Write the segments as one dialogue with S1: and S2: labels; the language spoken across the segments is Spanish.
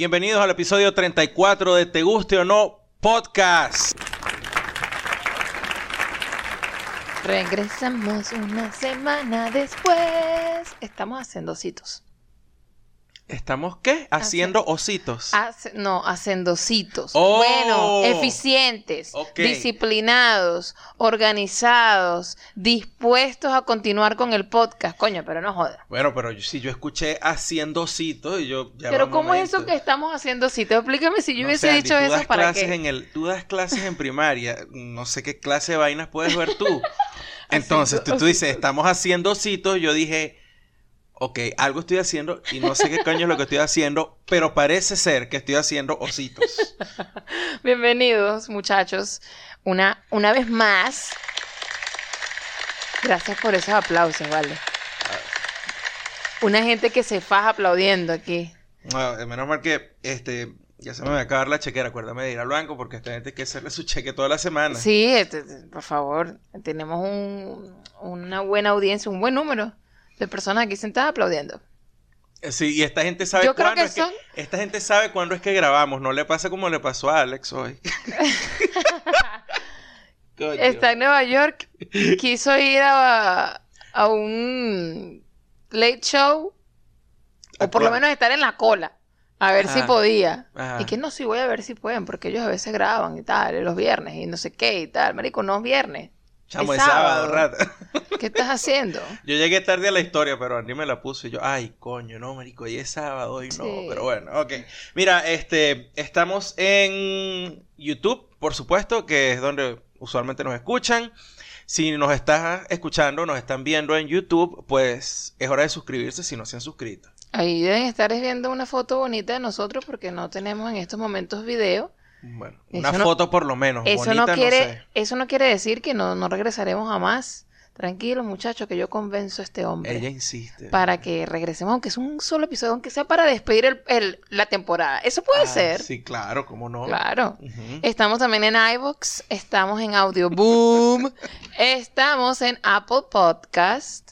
S1: Bienvenidos al episodio 34 de Te Guste o No Podcast.
S2: Regresamos una semana después. Estamos haciendo ositos.
S1: ¿Estamos qué? Haciendo ositos.
S2: Hace- no, haciendo ositos.
S1: Oh.
S2: Bueno, eficientes, disciplinados, organizados, dispuestos a continuar con el podcast. Coño, pero no joda.
S1: Bueno, pero yo- si yo escuché haciendo ositos y yo ya
S2: Pero ¿cómo es eso que estamos haciendo ositos? Explícame si yo
S1: No
S2: hubiese dicho eso
S1: das
S2: para
S1: clases
S2: qué.
S1: En el, tú das clases en primaria, no sé qué clase de vainas puedes ver tú. Entonces, tú, tú dices, estamos haciendo ositos, yo dije, ok, algo estoy haciendo y no sé qué coño es lo que estoy haciendo, pero parece ser que estoy haciendo ositos.
S2: Bienvenidos, muchachos. Una, una vez más. Gracias por esos aplausos, vale. Una gente que se faja aplaudiendo aquí.
S1: No, eh, menos mal que este, ya se me va a acabar la chequera, acuérdame de ir al banco porque esta gente hay que hacerle su cheque toda la semana.
S2: Sí, este, por favor. Tenemos un- una buena audiencia, un buen número de personas aquí sentadas aplaudiendo.
S1: Eh, Sí, y esta gente sabe
S2: Yo creo
S1: cuándo
S2: que
S1: es que esta gente sabe cuándo es que grabamos, no le pasa como le pasó a Alex hoy.
S2: Está en Nueva York. Quiso ir a, a un late show. O por lo menos estar en la cola. A ver si podía.
S1: Ajá.
S2: Y que no, sí voy a ver si pueden. Porque ellos a veces graban y tal. Los viernes y no sé qué y tal. Marico, no es viernes.
S1: Chamo,
S2: es
S1: es sábado,
S2: sábado.
S1: rata.
S2: ¿Qué estás haciendo?
S1: Yo llegué tarde a la historia, pero Andy me la puso y yo, ay, coño, no, marico, hoy es sábado, hoy no,
S2: Sí.
S1: pero bueno, ok. Mira, este, estamos en YouTube, por supuesto, que es donde usualmente nos escuchan. Si nos estás escuchando, nos están viendo en YouTube, pues es hora de suscribirse si no se han suscrito.
S2: Ahí deben estar viendo una foto bonita de nosotros porque no tenemos en estos momentos video.
S1: Bueno, una
S2: no-
S1: foto por lo menos.
S2: Eso
S1: bonita,
S2: no quiere,
S1: sé.
S2: eso no quiere decir que no, no regresaremos jamás. Tranquilos, muchachos, que yo convenzo a este hombre.
S1: Ella insiste.
S2: para que regresemos, aunque es un solo episodio, aunque sea para despedir el- el- la temporada. Eso puede
S1: Ah,
S2: ser.
S1: Sí, claro, cómo no.
S2: Claro. Estamos también en iVoox, estamos en Audio Boom, estamos en Apple Podcast,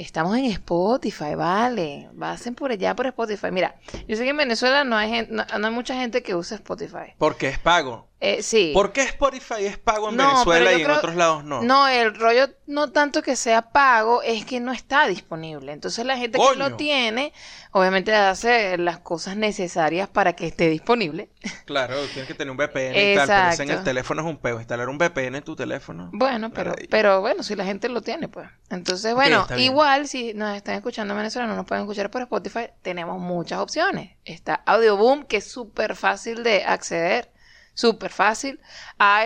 S2: estamos en Spotify, vale. Pasen por allá por Spotify. Mira, yo sé que en Venezuela no hay, gen- no, no hay mucha gente que usa Spotify.
S1: Porque es pago.
S2: Eh, sí.
S1: ¿Por qué Spotify es pago en
S2: No,
S1: Venezuela y en otros lados no?
S2: No, el rollo no tanto que sea pago, es que no está disponible. Entonces la gente que lo tiene, obviamente hace las cosas necesarias para que esté disponible.
S1: Claro, tienes que tener un VPN y tal, pero en el
S2: Exacto.
S1: teléfono es un peo. Instalar un VPN en tu teléfono.
S2: Bueno, pero, pero bueno, si la gente lo tiene, pues. Entonces, bueno, igual si nos están escuchando en Venezuela, no nos pueden escuchar por Spotify, tenemos muchas opciones. Está Audioboom, que es súper fácil de acceder, súper fácil.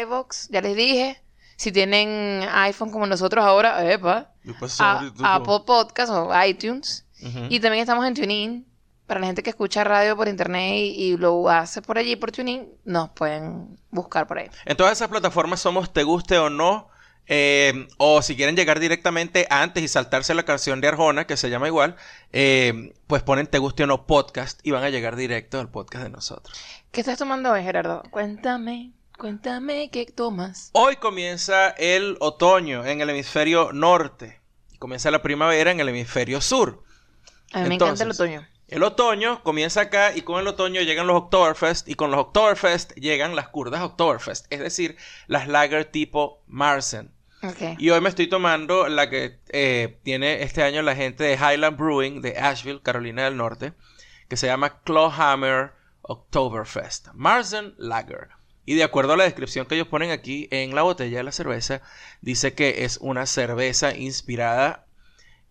S2: iVoox, ya les dije. Si tienen iPhone como nosotros ahora, epa, a- Apple Podcast o iTunes. Y también estamos en TuneIn. Para la gente que escucha radio por internet y, y lo hace por allí por TuneIn, nos pueden buscar por ahí.
S1: En todas esas plataformas somos Te Guste o No. Eh, o si quieren llegar directamente antes y saltarse la canción de Arjona, que se llama igual, eh, pues ponen Te Guste o No Podcast y van a llegar directo al podcast de nosotros.
S2: ¿Qué estás tomando hoy, Gerardo? Cuéntame, cuéntame qué tomas.
S1: Hoy comienza el otoño en el hemisferio norte. Comienza la primavera en el hemisferio sur.
S2: A mí me encanta el otoño.
S1: El otoño comienza acá y con el otoño llegan los Oktoberfest y con los Oktoberfest llegan las curdas Oktoberfest, es decir, las lager tipo Marsen. Y hoy me estoy tomando la que eh, tiene este año la gente de Highland Brewing de Asheville, Carolina del Norte, que se llama Clawhammer Oktoberfest. Marsen Lager. Y de acuerdo a la descripción que ellos ponen aquí en la botella de la cerveza, dice que es una cerveza inspirada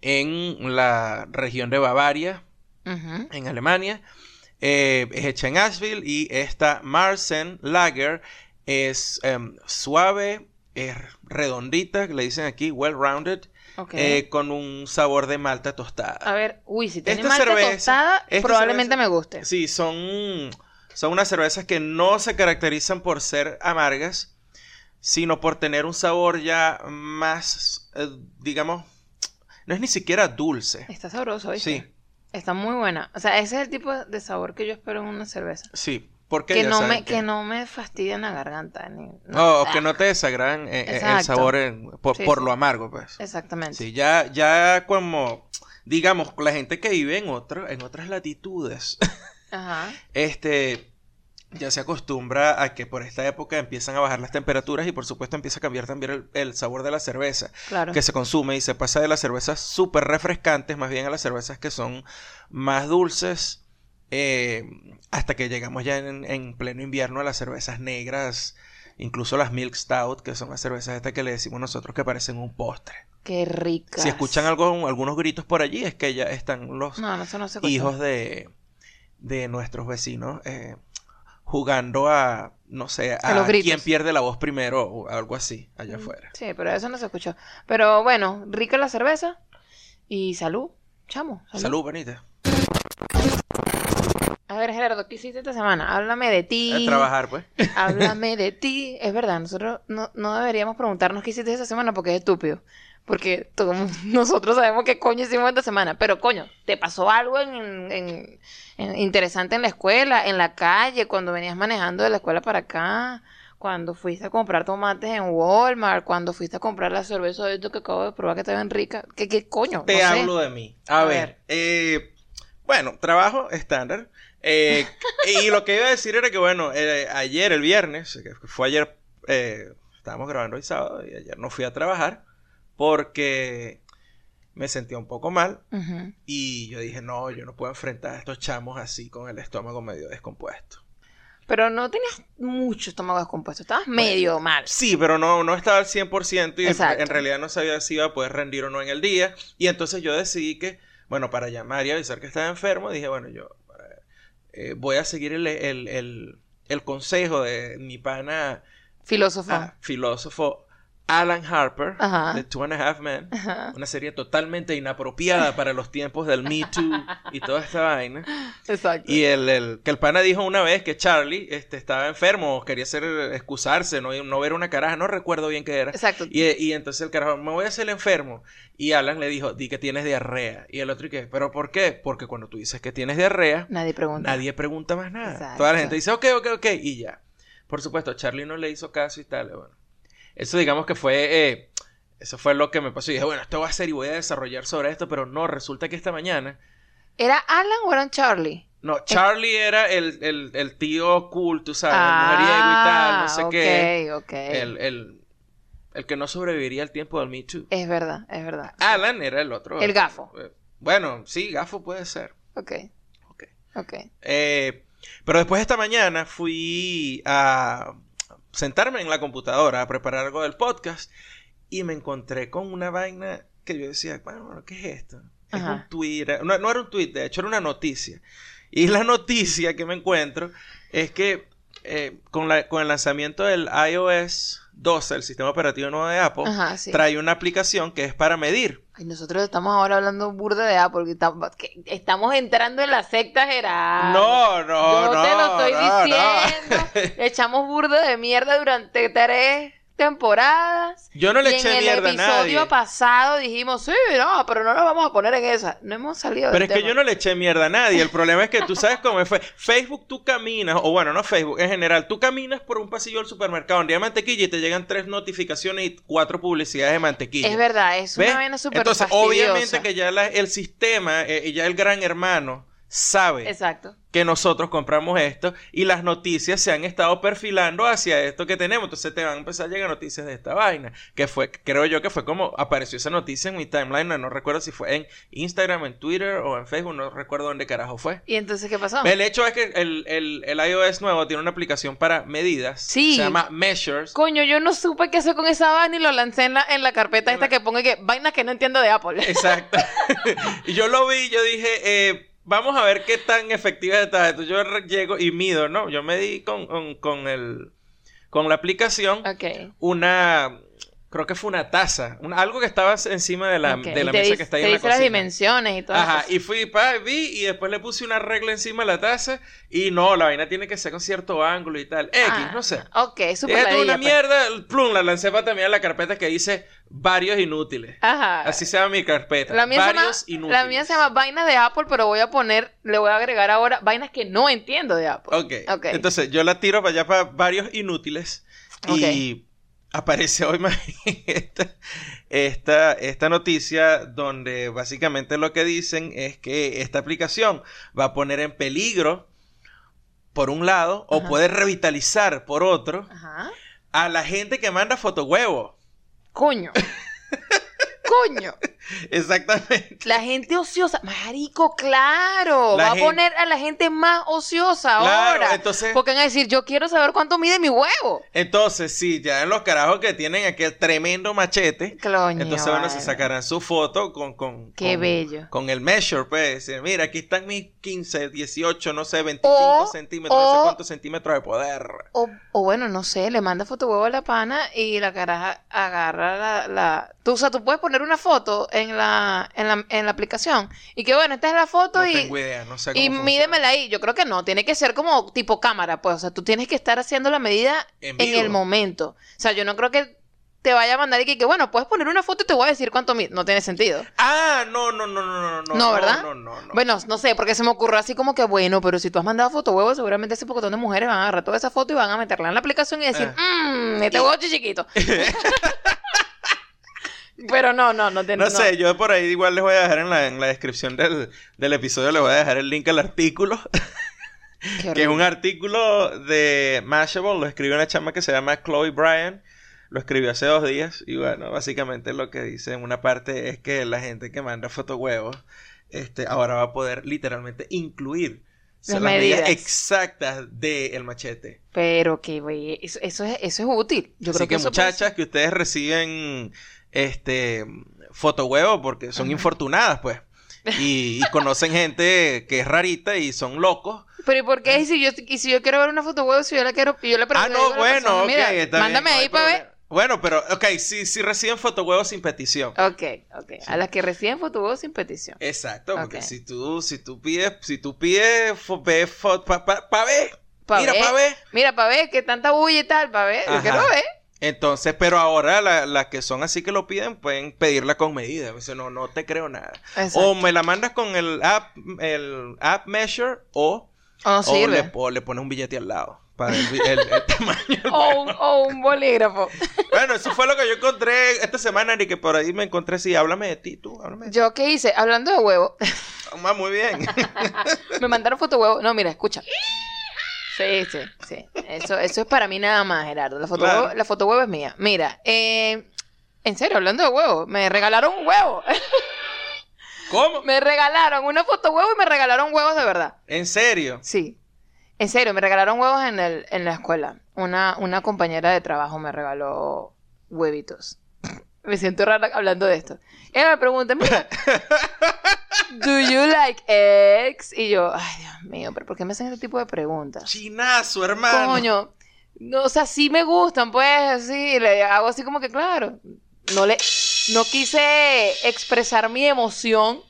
S1: en la región de Bavaria, en Alemania. Eh, es hecha en Asheville y esta Marsen Lager es em, suave, es redondita, le dicen aquí, well rounded,
S2: Ok.
S1: eh, con un sabor de malta tostada.
S2: a ver, uy, si tiene
S1: esta
S2: malta
S1: cerveza-
S2: tostada, probablemente
S1: cerveza-
S2: me guste.
S1: Sí, son, son unas cervezas que no se caracterizan por ser amargas, sino por tener un sabor ya más, eh, digamos, no es ni siquiera dulce.
S2: Está sabroso, ¿viste?
S1: Sí,
S2: Está muy buena. O sea, ese es el tipo de sabor que yo espero en una cerveza.
S1: sí. Porque
S2: Que no, me, que no me fastidia en la garganta. Ni, no.
S1: No, o que no te desagradan eh, eh, el sabor en- por,
S2: Sí,
S1: por
S2: sí.
S1: lo amargo, pues.
S2: Exactamente.
S1: Sí, ya, ya como, digamos, la gente que vive en otro, en otras latitudes,
S2: Ajá.
S1: este ya se acostumbra a que por esta época empiezan a bajar las temperaturas y por supuesto empieza a cambiar también el, el sabor de la cerveza
S2: Claro.
S1: que se consume y se pasa de las cervezas súper refrescantes más bien a las cervezas que son más dulces eh, hasta que llegamos ya en, en pleno invierno a las cervezas negras, incluso las Milk Stout, que son las cervezas estas que le decimos nosotros que parecen un postre.
S2: Qué rica.
S1: Si escuchan algo, algunos gritos por allí es que ya están los
S2: No, no, se
S1: hijos de, de nuestros vecinos eh, jugando a, no sé,
S2: A
S1: a quién pierde la voz primero o algo así allá afuera.
S2: Sí, pero eso no se escuchó. Pero bueno, rica la cerveza y salud. Chamo. Salud.
S1: Salud, bonita.
S2: Ver, Gerardo, ¿qué hiciste esta semana? Háblame de ti.
S1: A trabajar, pues.
S2: Háblame de ti. Es verdad, nosotros no, no deberíamos preguntarnos qué hiciste esta semana porque es estúpido. Porque nosotros sabemos qué coño hicimos esta semana. Pero coño, ¿te pasó algo en, en- en- interesante en la escuela, en la calle, cuando venías manejando de la escuela para acá? Cuando fuiste a comprar tomates en Walmart, cuando fuiste a comprar la cerveza de esto que acabo de probar que está bien rica. ¿Qué, qué coño?
S1: Te
S2: No sé.
S1: hablo de mí. A,
S2: A
S1: ver,
S2: ver.
S1: eh, bueno, trabajo estándar. Eh, y lo que iba a decir era que, bueno, eh, ayer, el viernes, que fue ayer, eh, estábamos grabando hoy sábado y ayer no fui a trabajar porque me sentía un poco mal y yo dije, no, yo no puedo enfrentar a estos chamos así con el estómago medio descompuesto.
S2: Pero no tenías mucho estómago descompuesto, estabas medio mal.
S1: Sí, pero no, no estaba al 100% y
S2: Exacto.
S1: en realidad no sabía si iba a poder rendir o no en el día. Y entonces yo decidí que, bueno, para llamar y avisar que estaba enfermo, dije, bueno, yo eh, voy a seguir el, el- el- el consejo de mi pana
S2: Filósofo.
S1: ah, filósofo Alan Harper,
S2: Ajá.
S1: de Two and a Half Men.
S2: Ajá.
S1: Una serie totalmente inapropiada para los tiempos del Me Too y toda esta vaina.
S2: Exacto.
S1: Y el, el- que el pana dijo una vez que Charlie este, estaba enfermo, quería hacer excusarse, no, no ver una caraja, no recuerdo bien qué era.
S2: Exacto.
S1: Y, y entonces el carajo, me voy a hacer el enfermo. Y Alan le dijo, di que tienes diarrea. Y el otro, ¿y qué? ¿Pero por qué? Porque cuando tú dices que tienes diarrea,
S2: Nadie pregunta.
S1: nadie pregunta más nada.
S2: Exacto.
S1: Toda la gente dice, ok, ok, ok, y ya. Por supuesto, Charlie no le hizo caso y tal. Bueno, eso digamos que fue, eh, eso fue lo que me pasó. Y dije, bueno, esto va a ser y voy a desarrollar sobre esto, pero no, resulta que esta mañana
S2: ¿Era Alan o era Charlie?
S1: no, Charlie era el, el, el tío cool, tú sabes, el mujeriego y tal, no sé
S2: Ah, ok,
S1: qué.
S2: ok.
S1: El, el, el que no sobreviviría al tiempo del Me Too.
S2: Es verdad, es verdad.
S1: Alan era el otro.
S2: El gafo.
S1: Eh, Bueno, sí, gafo puede ser.
S2: Ok,
S1: Ok.
S2: ok.
S1: Eh, pero después esta mañana fui a sentarme en la computadora a preparar algo del podcast y me encontré con una vaina que yo decía, bueno, ¿qué es esto? Es
S2: Ajá.
S1: un tweet, no, no era un tweet, de hecho era una noticia. Y la noticia que me encuentro es que eh, con, la, con el lanzamiento del iOS 12, el sistema operativo nuevo de Apple,
S2: Ajá, sí.
S1: trae una aplicación que es para medir.
S2: Ay, nosotros estamos ahora hablando burda de Apple, que estamos, entrando en la secta Gerardo.
S1: no, no,
S2: Yo
S1: no.
S2: te lo estoy
S1: no, no.
S2: diciendo. Echamos burda de mierda durante tres temporadas.
S1: Yo no le
S2: y
S1: eché
S2: en el
S1: mierda a
S2: episodio
S1: nadie.
S2: pasado dijimos, sí, no, pero no nos vamos a poner en esa. No hemos salido
S1: Pero
S2: del
S1: es que yo no le eché mierda a nadie. El problema es que tú sabes cómo fue. Facebook, tú caminas, o bueno, no Facebook, en general, tú caminas por un pasillo del supermercado donde hay mantequilla y te llegan tres notificaciones y cuatro publicidades de mantequilla.
S2: Es verdad, es
S1: ¿Ves?
S2: una vaina súper
S1: Entonces,
S2: fastidiosa.
S1: obviamente que ya la- el sistema eh, ya el gran hermano sabe
S2: Exacto.
S1: que nosotros compramos esto y las noticias se han estado perfilando hacia esto que tenemos. Entonces te van a empezar a llegar noticias de esta vaina. Que fue, creo yo que fue como apareció esa noticia en mi timeline. No, no recuerdo si fue en Instagram, en Twitter o en Facebook. No recuerdo dónde carajo fue.
S2: ¿Y entonces qué pasó?
S1: El hecho es que el, el, el iOS nuevo tiene una aplicación para medidas.
S2: Sí.
S1: Se llama Measures.
S2: Coño, yo no supe qué hacer con esa vaina y lo lancé en la, en la carpeta
S1: En
S2: esta
S1: la-
S2: que pongo que vainas que no entiendo de Apple.
S1: Exacto. y yo lo vi y yo dije, eh, vamos a ver qué tan efectiva está esto. Yo llego y mido, ¿no? Yo medí con, con, con el, con la aplicación una, creo que fue una taza, un- algo que estaba encima de la,
S2: ok.
S1: de la
S2: te
S1: mesa que está ahí
S2: te
S1: en la
S2: dice las
S1: cocina.
S2: dimensiones y todo
S1: Ajá, y fui, pa, vi y después le puse una regla encima de la taza y no, la vaina tiene que ser con cierto ángulo y tal. X,
S2: Ah,
S1: no sé.
S2: Ok, súper
S1: es una
S2: pues.
S1: mierda, plum, la lancé para también a la carpeta que dice varios inútiles.
S2: Ajá.
S1: Así se llama mi carpeta.
S2: La mía, se llama,
S1: varios inútiles.
S2: la mía se llama vainas de Apple, pero voy a poner, le voy a agregar ahora vainas que no entiendo de Apple.
S1: Ok.
S2: Ok.
S1: Entonces yo la tiro para allá para varios inútiles. Y aparece hoy esta, esta, esta noticia donde básicamente lo que dicen es que esta aplicación va a poner en peligro por un lado, o puede revitalizar por otro
S2: Ajá.
S1: a la gente que manda fotohuevo.
S2: Coño. Coño.
S1: Exactamente.
S2: La gente ociosa. Marico, claro.
S1: La
S2: Va
S1: gente-
S2: a poner a la gente más ociosa
S1: Claro,
S2: ahora.
S1: entonces-
S2: Porque van a decir, yo quiero saber cuánto mide mi huevo.
S1: Entonces, sí, ya en los carajos que tienen aquel tremendo machete,
S2: Coño,
S1: entonces, bueno, se
S2: vale.
S1: sacarán su foto con, con,
S2: Qué
S1: con-
S2: bello.
S1: con el measure, pues. decir, Mira, aquí están mis 15, 18, no sé, 25
S2: O-
S1: centímetros, no sé cuántos centímetros de poder.
S2: O, o bueno, no sé, le manda fotohuevo a la pana y la caraja agarra la, la... Tú, o sea, tú puedes poner una foto en la, en la, en la aplicación y que bueno, esta es la foto
S1: No
S2: y,
S1: tengo idea, no sé cómo
S2: y
S1: funciona.
S2: mídemela ahí. Yo creo que no, tiene que ser como tipo cámara, pues, o sea, tú tienes que estar haciendo la medida
S1: En
S2: el momento. O sea, yo no creo que te vaya a mandar y que, que, bueno, puedes poner una foto y te voy a decir cuánto mide. No tiene sentido.
S1: Ah, no, no, no, no, no, no.
S2: No, ¿verdad?
S1: No, no, no.
S2: Bueno, no sé, porque se me ocurrió así como que, bueno, pero si tú has mandado foto huevo, seguramente ese pocotón de mujeres van a agarrar toda esa foto y van a meterla en la aplicación y decir, mmm, este huevo chiquito. pero no, no, no tiene
S1: No sé, yo por ahí igual les voy a dejar en la, en la descripción del, del episodio, les voy a dejar el link al artículo, que es un artículo de Mashable, lo escribió una chama que se llama Chloe Bryan, lo escribió hace dos días, y bueno, básicamente lo que dice en una parte es que la gente que manda fotohuevos, este, ahora va a poder literalmente incluir
S2: Las
S1: las medidas
S2: medidas.
S1: exactas del machete.
S2: Pero que, güey, eso, eso, es, eso es útil. Yo
S1: Así
S2: creo
S1: que,
S2: que, eso puede
S1: muchachas, que ustedes reciben este fotohuevo porque son infortunadas, pues. Y, y conocen gente que es rarita y son locos.
S2: Pero ¿y por qué? Y si yo, y si yo quiero ver una foto huevo, si yo la quiero, yo le
S1: Ah,
S2: pregunto,
S1: no, bueno,
S2: mira,
S1: está bien,
S2: mándame
S1: no
S2: ahí para ver.
S1: problema. Bueno, pero, ok, si, si reciben fotohuevos sin petición.
S2: Ok, ok. A las que reciben foto huevo sin petición.
S1: Exacto, porque si tú, si tú pides, si tú pides ve fo- pa, pa- pa ver,
S2: Pa'
S1: mira,
S2: ver.
S1: pa' ver.
S2: Mira, para ver que tanta bulla y tal, para ver. Yo quiero ver.
S1: Entonces, pero ahora la- las que son así que lo piden, pueden pedirla con medida. Dice, no, no te creo nada.
S2: Exacto.
S1: O me la mandas con el app, el app measure o,
S2: O
S1: le, o le pones un billete al lado para el, el- el tamaño.
S2: O un, o un bolígrafo.
S1: Bueno, eso fue lo que yo encontré esta semana y que por ahí me encontré. Sí, háblame de ti, tú, háblame de ti.
S2: ¿Yo qué hice? Hablando de huevo.
S1: Ah, muy bien.
S2: Me mandaron foto huevo. No, mira, escucha. Sí, sí, sí. Eso, eso es para mí nada más, Gerardo. La foto,
S1: Claro.
S2: huevo, la foto huevo es mía. Mira, eh, en serio, hablando de huevo, me regalaron un huevo.
S1: ¿Cómo?
S2: me regalaron una foto huevo y me regalaron huevos de verdad.
S1: ¿En serio?
S2: Sí. En serio, me regalaron huevos en, el, en la escuela. Una, una compañera de trabajo me regaló huevitos. Me siento rara hablando de esto. Ella me pregunta, mira, ¿do you like eggs? Y yo, ay, Dios mío, pero ¿por qué me hacen este tipo de preguntas?
S1: Chinazo, hermano.
S2: Coño, no, o sea, sí me gustan, pues, sí, le hago así como que, claro, no le, no quise expresar mi emoción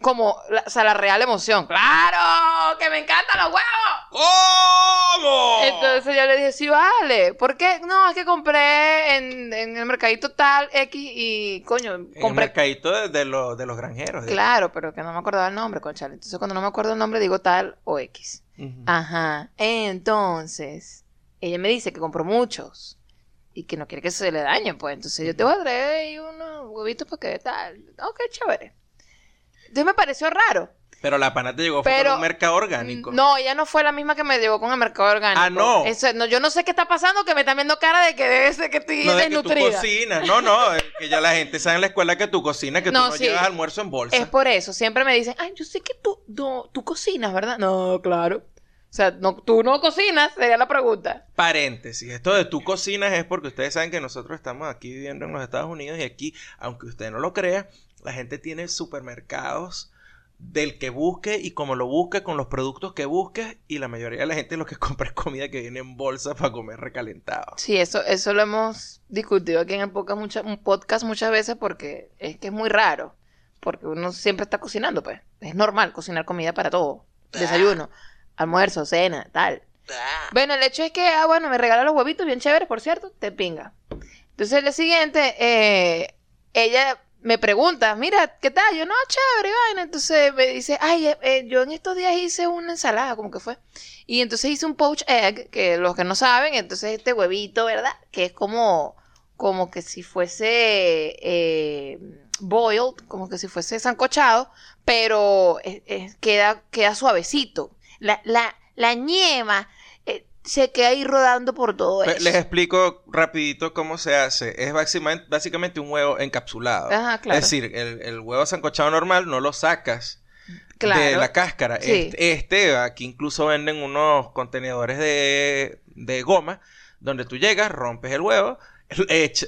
S2: como, la- o sea, la real emoción. ¡Claro! ¡Que me encantan los huevos!
S1: ¿Cómo?
S2: Entonces yo le dije, sí, vale. ¿Por qué? No, es que compré en, en el mercadito tal X y, coño,
S1: En el
S2: compré...
S1: mercadito de, de los- de los granjeros.
S2: Claro, pero que no me acordaba el nombre, conchale. Entonces cuando no me acuerdo el nombre digo tal o X. Ajá. Entonces, ella me dice que compró muchos y que no quiere que se le dañen, pues. Entonces yo te voy a traer ahí unos huevitos para que tal. Ok, chévere. Entonces me pareció raro.
S1: Pero la pana te llegó fue
S2: Pero-
S1: por un mercado orgánico.
S2: No, ella no fue la misma que me llevó con el mercado orgánico.
S1: Ah, no.
S2: Eso, no. Yo no sé qué está pasando, que me están viendo cara de que debe ser que estoy
S1: No de que tú
S2: desnutrida.
S1: cocinas. No, no, es que ya la gente sabe en la escuela que tú cocinas, que
S2: No,
S1: tú no
S2: sí.
S1: llevas almuerzo en bolsa.
S2: Es por eso. Siempre me dicen, ay, yo sé que tú, no, tú cocinas, ¿verdad? No, claro. O sea, no, tú no cocinas, sería la pregunta.
S1: Paréntesis, esto de tú cocinas es porque ustedes saben que nosotros estamos aquí viviendo en los Estados Unidos y aquí, aunque usted no lo crea, la gente tiene supermercados del que busque y como lo busque con los productos que busque y la mayoría de la gente lo que compra es comida que viene en bolsa para comer recalentado.
S2: Sí, eso, eso lo hemos discutido aquí en el podcast, mucha- un podcast muchas veces porque es que es muy raro. Porque uno siempre está cocinando, pues. Es normal cocinar comida para todo. Desayuno, almuerzo, cena, tal. Bueno, el hecho es que, ah, bueno, me regala los huevitos bien chéveres, por cierto, te pinga. Entonces, el siguiente, eh, ella me pregunta, mira, ¿qué tal? Yo, no, chévere, vaina. Entonces me dice, ay, eh, eh, yo en estos días hice una ensalada, como que fue. Y entonces hice un poached egg, que los que no saben, entonces este huevito, ¿verdad? Que es como, como que si fuese eh, boiled, como que si fuese sancochado, pero queda, queda suavecito. La, la, la ñema se queda ahí rodando por todo
S1: Pe-
S2: eso.
S1: Les explico rapidito cómo se hace. Es básicamente, un huevo encapsulado.
S2: Ajá, claro.
S1: Es decir, el, el huevo sancochado normal no lo sacas
S2: Claro.
S1: de la cáscara.
S2: Sí.
S1: Este, este, aquí incluso venden unos contenedores de, de goma donde tú llegas, rompes el huevo,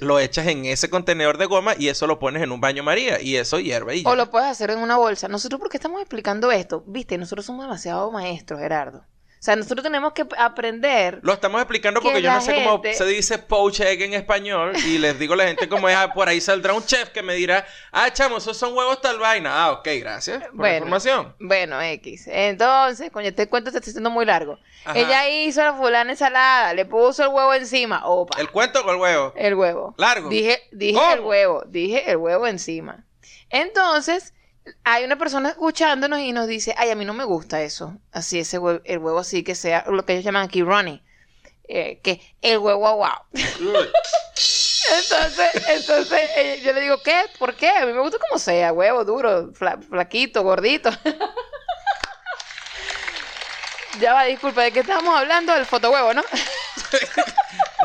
S1: lo echas en ese contenedor de goma y eso lo pones en un baño María y eso hierve y ya.
S2: O lo puedes hacer en una bolsa. Nosotros, ¿por qué estamos explicando esto? Viste, nosotros somos demasiado maestros, Gerardo. O sea, nosotros tenemos que aprender.
S1: Lo estamos explicando
S2: Que
S1: porque yo no sé cómo se dice poached egg en español y les digo a la gente como es, ah, por ahí saldrá un chef que me dirá, ah, chamo, esos son huevos tal vaina. Ah, ok, gracias por la
S2: Bueno.
S1: información.
S2: Bueno, X. Entonces, coño, este cuento se está haciendo muy largo.
S1: Ajá.
S2: Ella hizo la fulana ensalada, le puso el huevo encima. Opa.
S1: ¿El cuento con el huevo?
S2: El huevo.
S1: Largo.
S2: Dije, dije
S1: ¿Cómo?
S2: el huevo, dije el huevo encima. Entonces, hay una persona escuchándonos y nos dice, ay, a mí no me gusta eso. Así, ese huevo, el huevo así que sea, lo que ellos llaman aquí runny. Eh, que el huevo.
S1: Uy.
S2: Entonces, entonces eh, yo le digo, ¿qué? ¿Por qué? A mí me gusta como sea, huevo duro, fla- flaquito, gordito. ya va, disculpa, ¿de qué estábamos hablando? Del fotohuevo, ¿no?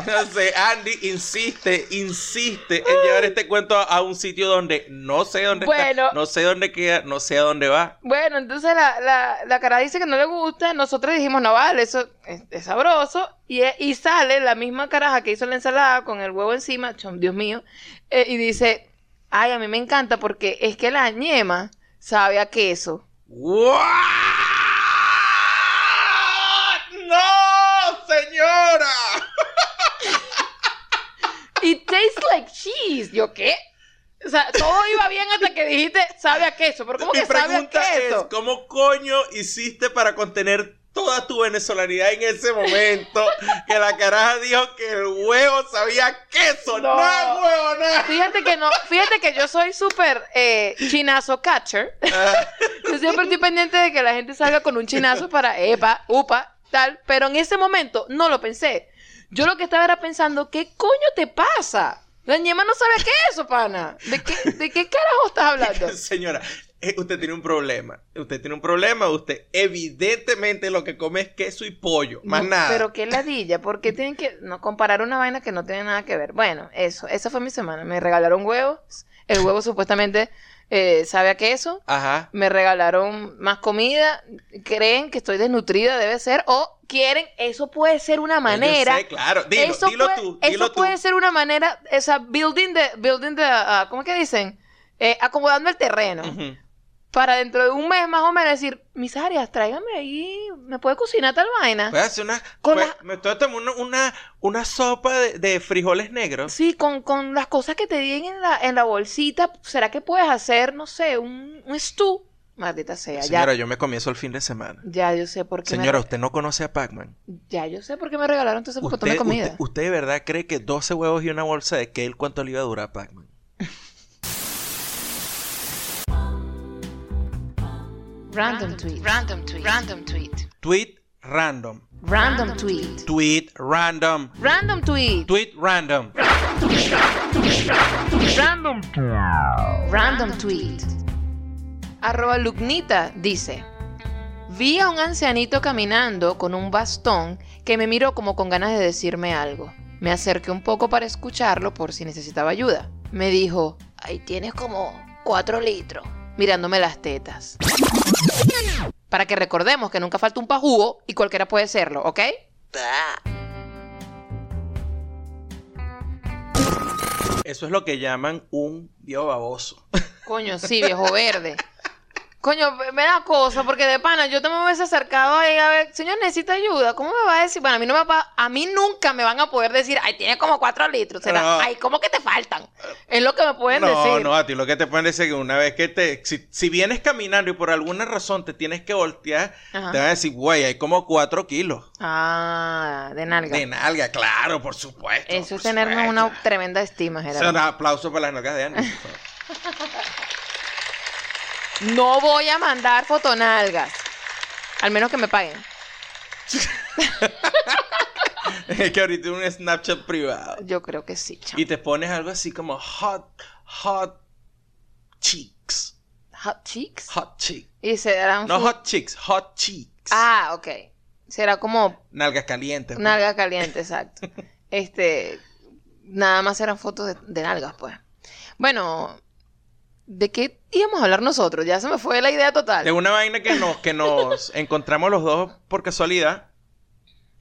S1: No sé, Andy insiste, insiste en llevar este cuento a, a un sitio donde no sé dónde
S2: Bueno.
S1: está, no sé dónde queda, no sé a dónde va.
S2: Bueno, entonces la, la, la cara dice que no le gusta, nosotros dijimos, no vale, eso es, es sabroso, y, y sale la misma caraja que hizo la ensalada con el huevo encima, chom, Dios mío, eh, y dice, ay, a mí me encanta porque es que la ñema sabe a queso.
S1: ¿What? ¡No, señora!
S2: It tastes like cheese. ¿Yo qué? O sea, todo iba bien hasta que dijiste sabe a queso. Pero ¿cómo
S1: Mi
S2: que sabe a
S1: pregunta es,
S2: queso?
S1: ¿cómo coño hiciste para contener toda tu venezolanidad en ese momento? que la caraja dijo que el huevo sabía a queso.
S2: No.
S1: ¡No, huevo, no!
S2: Fíjate que no, fíjate que yo soy súper eh, chinazo catcher. Yo siempre estoy pendiente de que la gente salga con un chinazo para epa, upa, tal. Pero en ese momento no lo pensé. Yo lo que estaba era pensando, ¿qué coño te pasa? La ñema no sabe qué es eso, pana. ¿De qué, de qué carajo estás hablando?
S1: Señora, eh, usted tiene un problema. Usted tiene un problema. Usted evidentemente lo que come es queso y pollo. Más
S2: No,
S1: nada.
S2: Pero qué ladilla, porque tienen que no comparar una vaina que no tiene nada que ver. Bueno, eso, esa fue mi semana. Me regalaron huevos. El huevo supuestamente eh, sabe a queso.
S1: Ajá.
S2: Me regalaron más comida. Creen que estoy desnutrida, debe ser. O quieren, eso puede ser una manera.
S1: Yo sé, claro. Dilo,
S2: eso
S1: dilo
S2: puede,
S1: tú.
S2: eso
S1: tú.
S2: puede ser una manera, esa building de, building de, ah, ¿cómo es que dicen? Eh, acomodando el terreno. Para dentro de un mes más o menos decir, mis áreas, tráigame ahí, me puede cocinar tal vaina.
S1: Puedes hacer una.
S2: Con
S1: puede-
S2: la-
S1: Me estoy tomando una, una, una sopa de, de frijoles negros.
S2: Sí, con, con las cosas que te digan en la, en la bolsita, ¿será que puedes hacer, no sé, un, un stew? Maldita sea,
S1: Señora,
S2: ya,
S1: yo me comí eso el fin de semana.
S2: ya yo sé por qué
S1: Señora,
S2: me,
S1: usted no conoce a Pac-Man.
S2: ya yo sé por qué me regalaron todo ese pocotón
S1: Usted,
S2: de comida.
S1: usted, usted de verdad cree que 12 huevos y una bolsa de kale cuánto le iba a durar a Pac-Man?
S2: Random tweet, random tweet, random tweet,
S1: Tweet random.
S2: random tweet,
S1: Tweet random.
S2: random tweet,
S1: Tweet random.
S2: random, random tweet. Arroba Lugnita dice, vi a un ancianito caminando con un bastón que me miró como con ganas de decirme algo. Me acerqué un poco para escucharlo por si necesitaba ayuda. Me dijo, ahí tienes como cuatro litros, mirándome las tetas. Para que recordemos que nunca falta un pajugo y cualquiera puede serlo, ¿ok?
S1: Eso es lo que llaman un viejo baboso.
S2: Coño, sí, viejo verde. Coño, me da cosa, porque de pana yo te me hubiese acercado ahí a ver, señor, necesita ayuda. ¿Cómo me va a decir? Bueno, a mí no me va, a mí nunca me van a poder decir, ay, tiene como cuatro litros. Será,
S1: No.
S2: ay, ¿cómo que te faltan? Es lo que me pueden
S1: no,
S2: decir.
S1: no, a ti lo que te pueden decir es que una vez que te. Si, si vienes caminando y por alguna razón te tienes que voltear,
S2: Ajá.
S1: te van a decir, güey, hay como cuatro kilos.
S2: Ah, de nalga.
S1: De nalga, claro, por supuesto.
S2: Eso es
S1: supuesto.
S2: una tremenda estima,
S1: O sea,
S2: Gerardo.
S1: un aplauso para las nalgas de Andy.
S2: No voy a mandar fotonalgas. Al menos que me paguen.
S1: es que ahorita es un Snapchat privado.
S2: Yo creo que sí, chamo.
S1: Y te pones algo así como hot, hot cheeks.
S2: Hot cheeks.
S1: Hot cheeks.
S2: Y se darán
S1: No hot cheeks, hot cheeks.
S2: Ah, ok. será como
S1: Nalgas calientes. pues.
S2: nalga caliente, exacto. Este, nada más eran fotos de, de nalgas, pues. Bueno, ¿de qué íbamos a hablar nosotros? Ya se me fue la idea total.
S1: De una vaina que nos, que nos encontramos los dos por casualidad.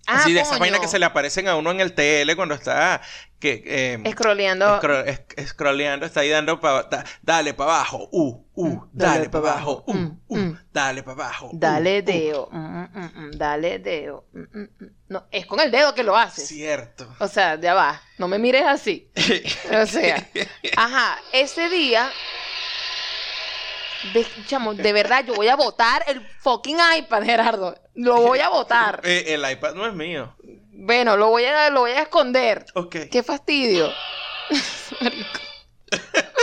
S2: Ah,
S1: Así de esas
S2: coño.
S1: vainas que se le aparecen a uno en el TL cuando está que eh,
S2: Scrolleando.
S1: scro- es- scrolleando, está ahí dando para dale para abajo, uh, uh,
S2: Mm,
S1: dale,
S2: dale
S1: para
S2: pa'
S1: abajo, uh,
S2: mm,
S1: uh,
S2: mm.
S1: dale para abajo. uh,
S2: Dale
S1: uh.
S2: deo. mm, dale deo. mm. No, es con el dedo que lo haces.
S1: Cierto.
S2: O sea, ya va. No me mires así. O sea, ajá, ese día. De, chamo, de verdad, yo voy a votar el fucking iPad, Gerardo. Lo voy a votar.
S1: Eh, el iPad no es mío.
S2: Bueno, lo voy a, lo voy a esconder.
S1: Ok.
S2: Qué fastidio.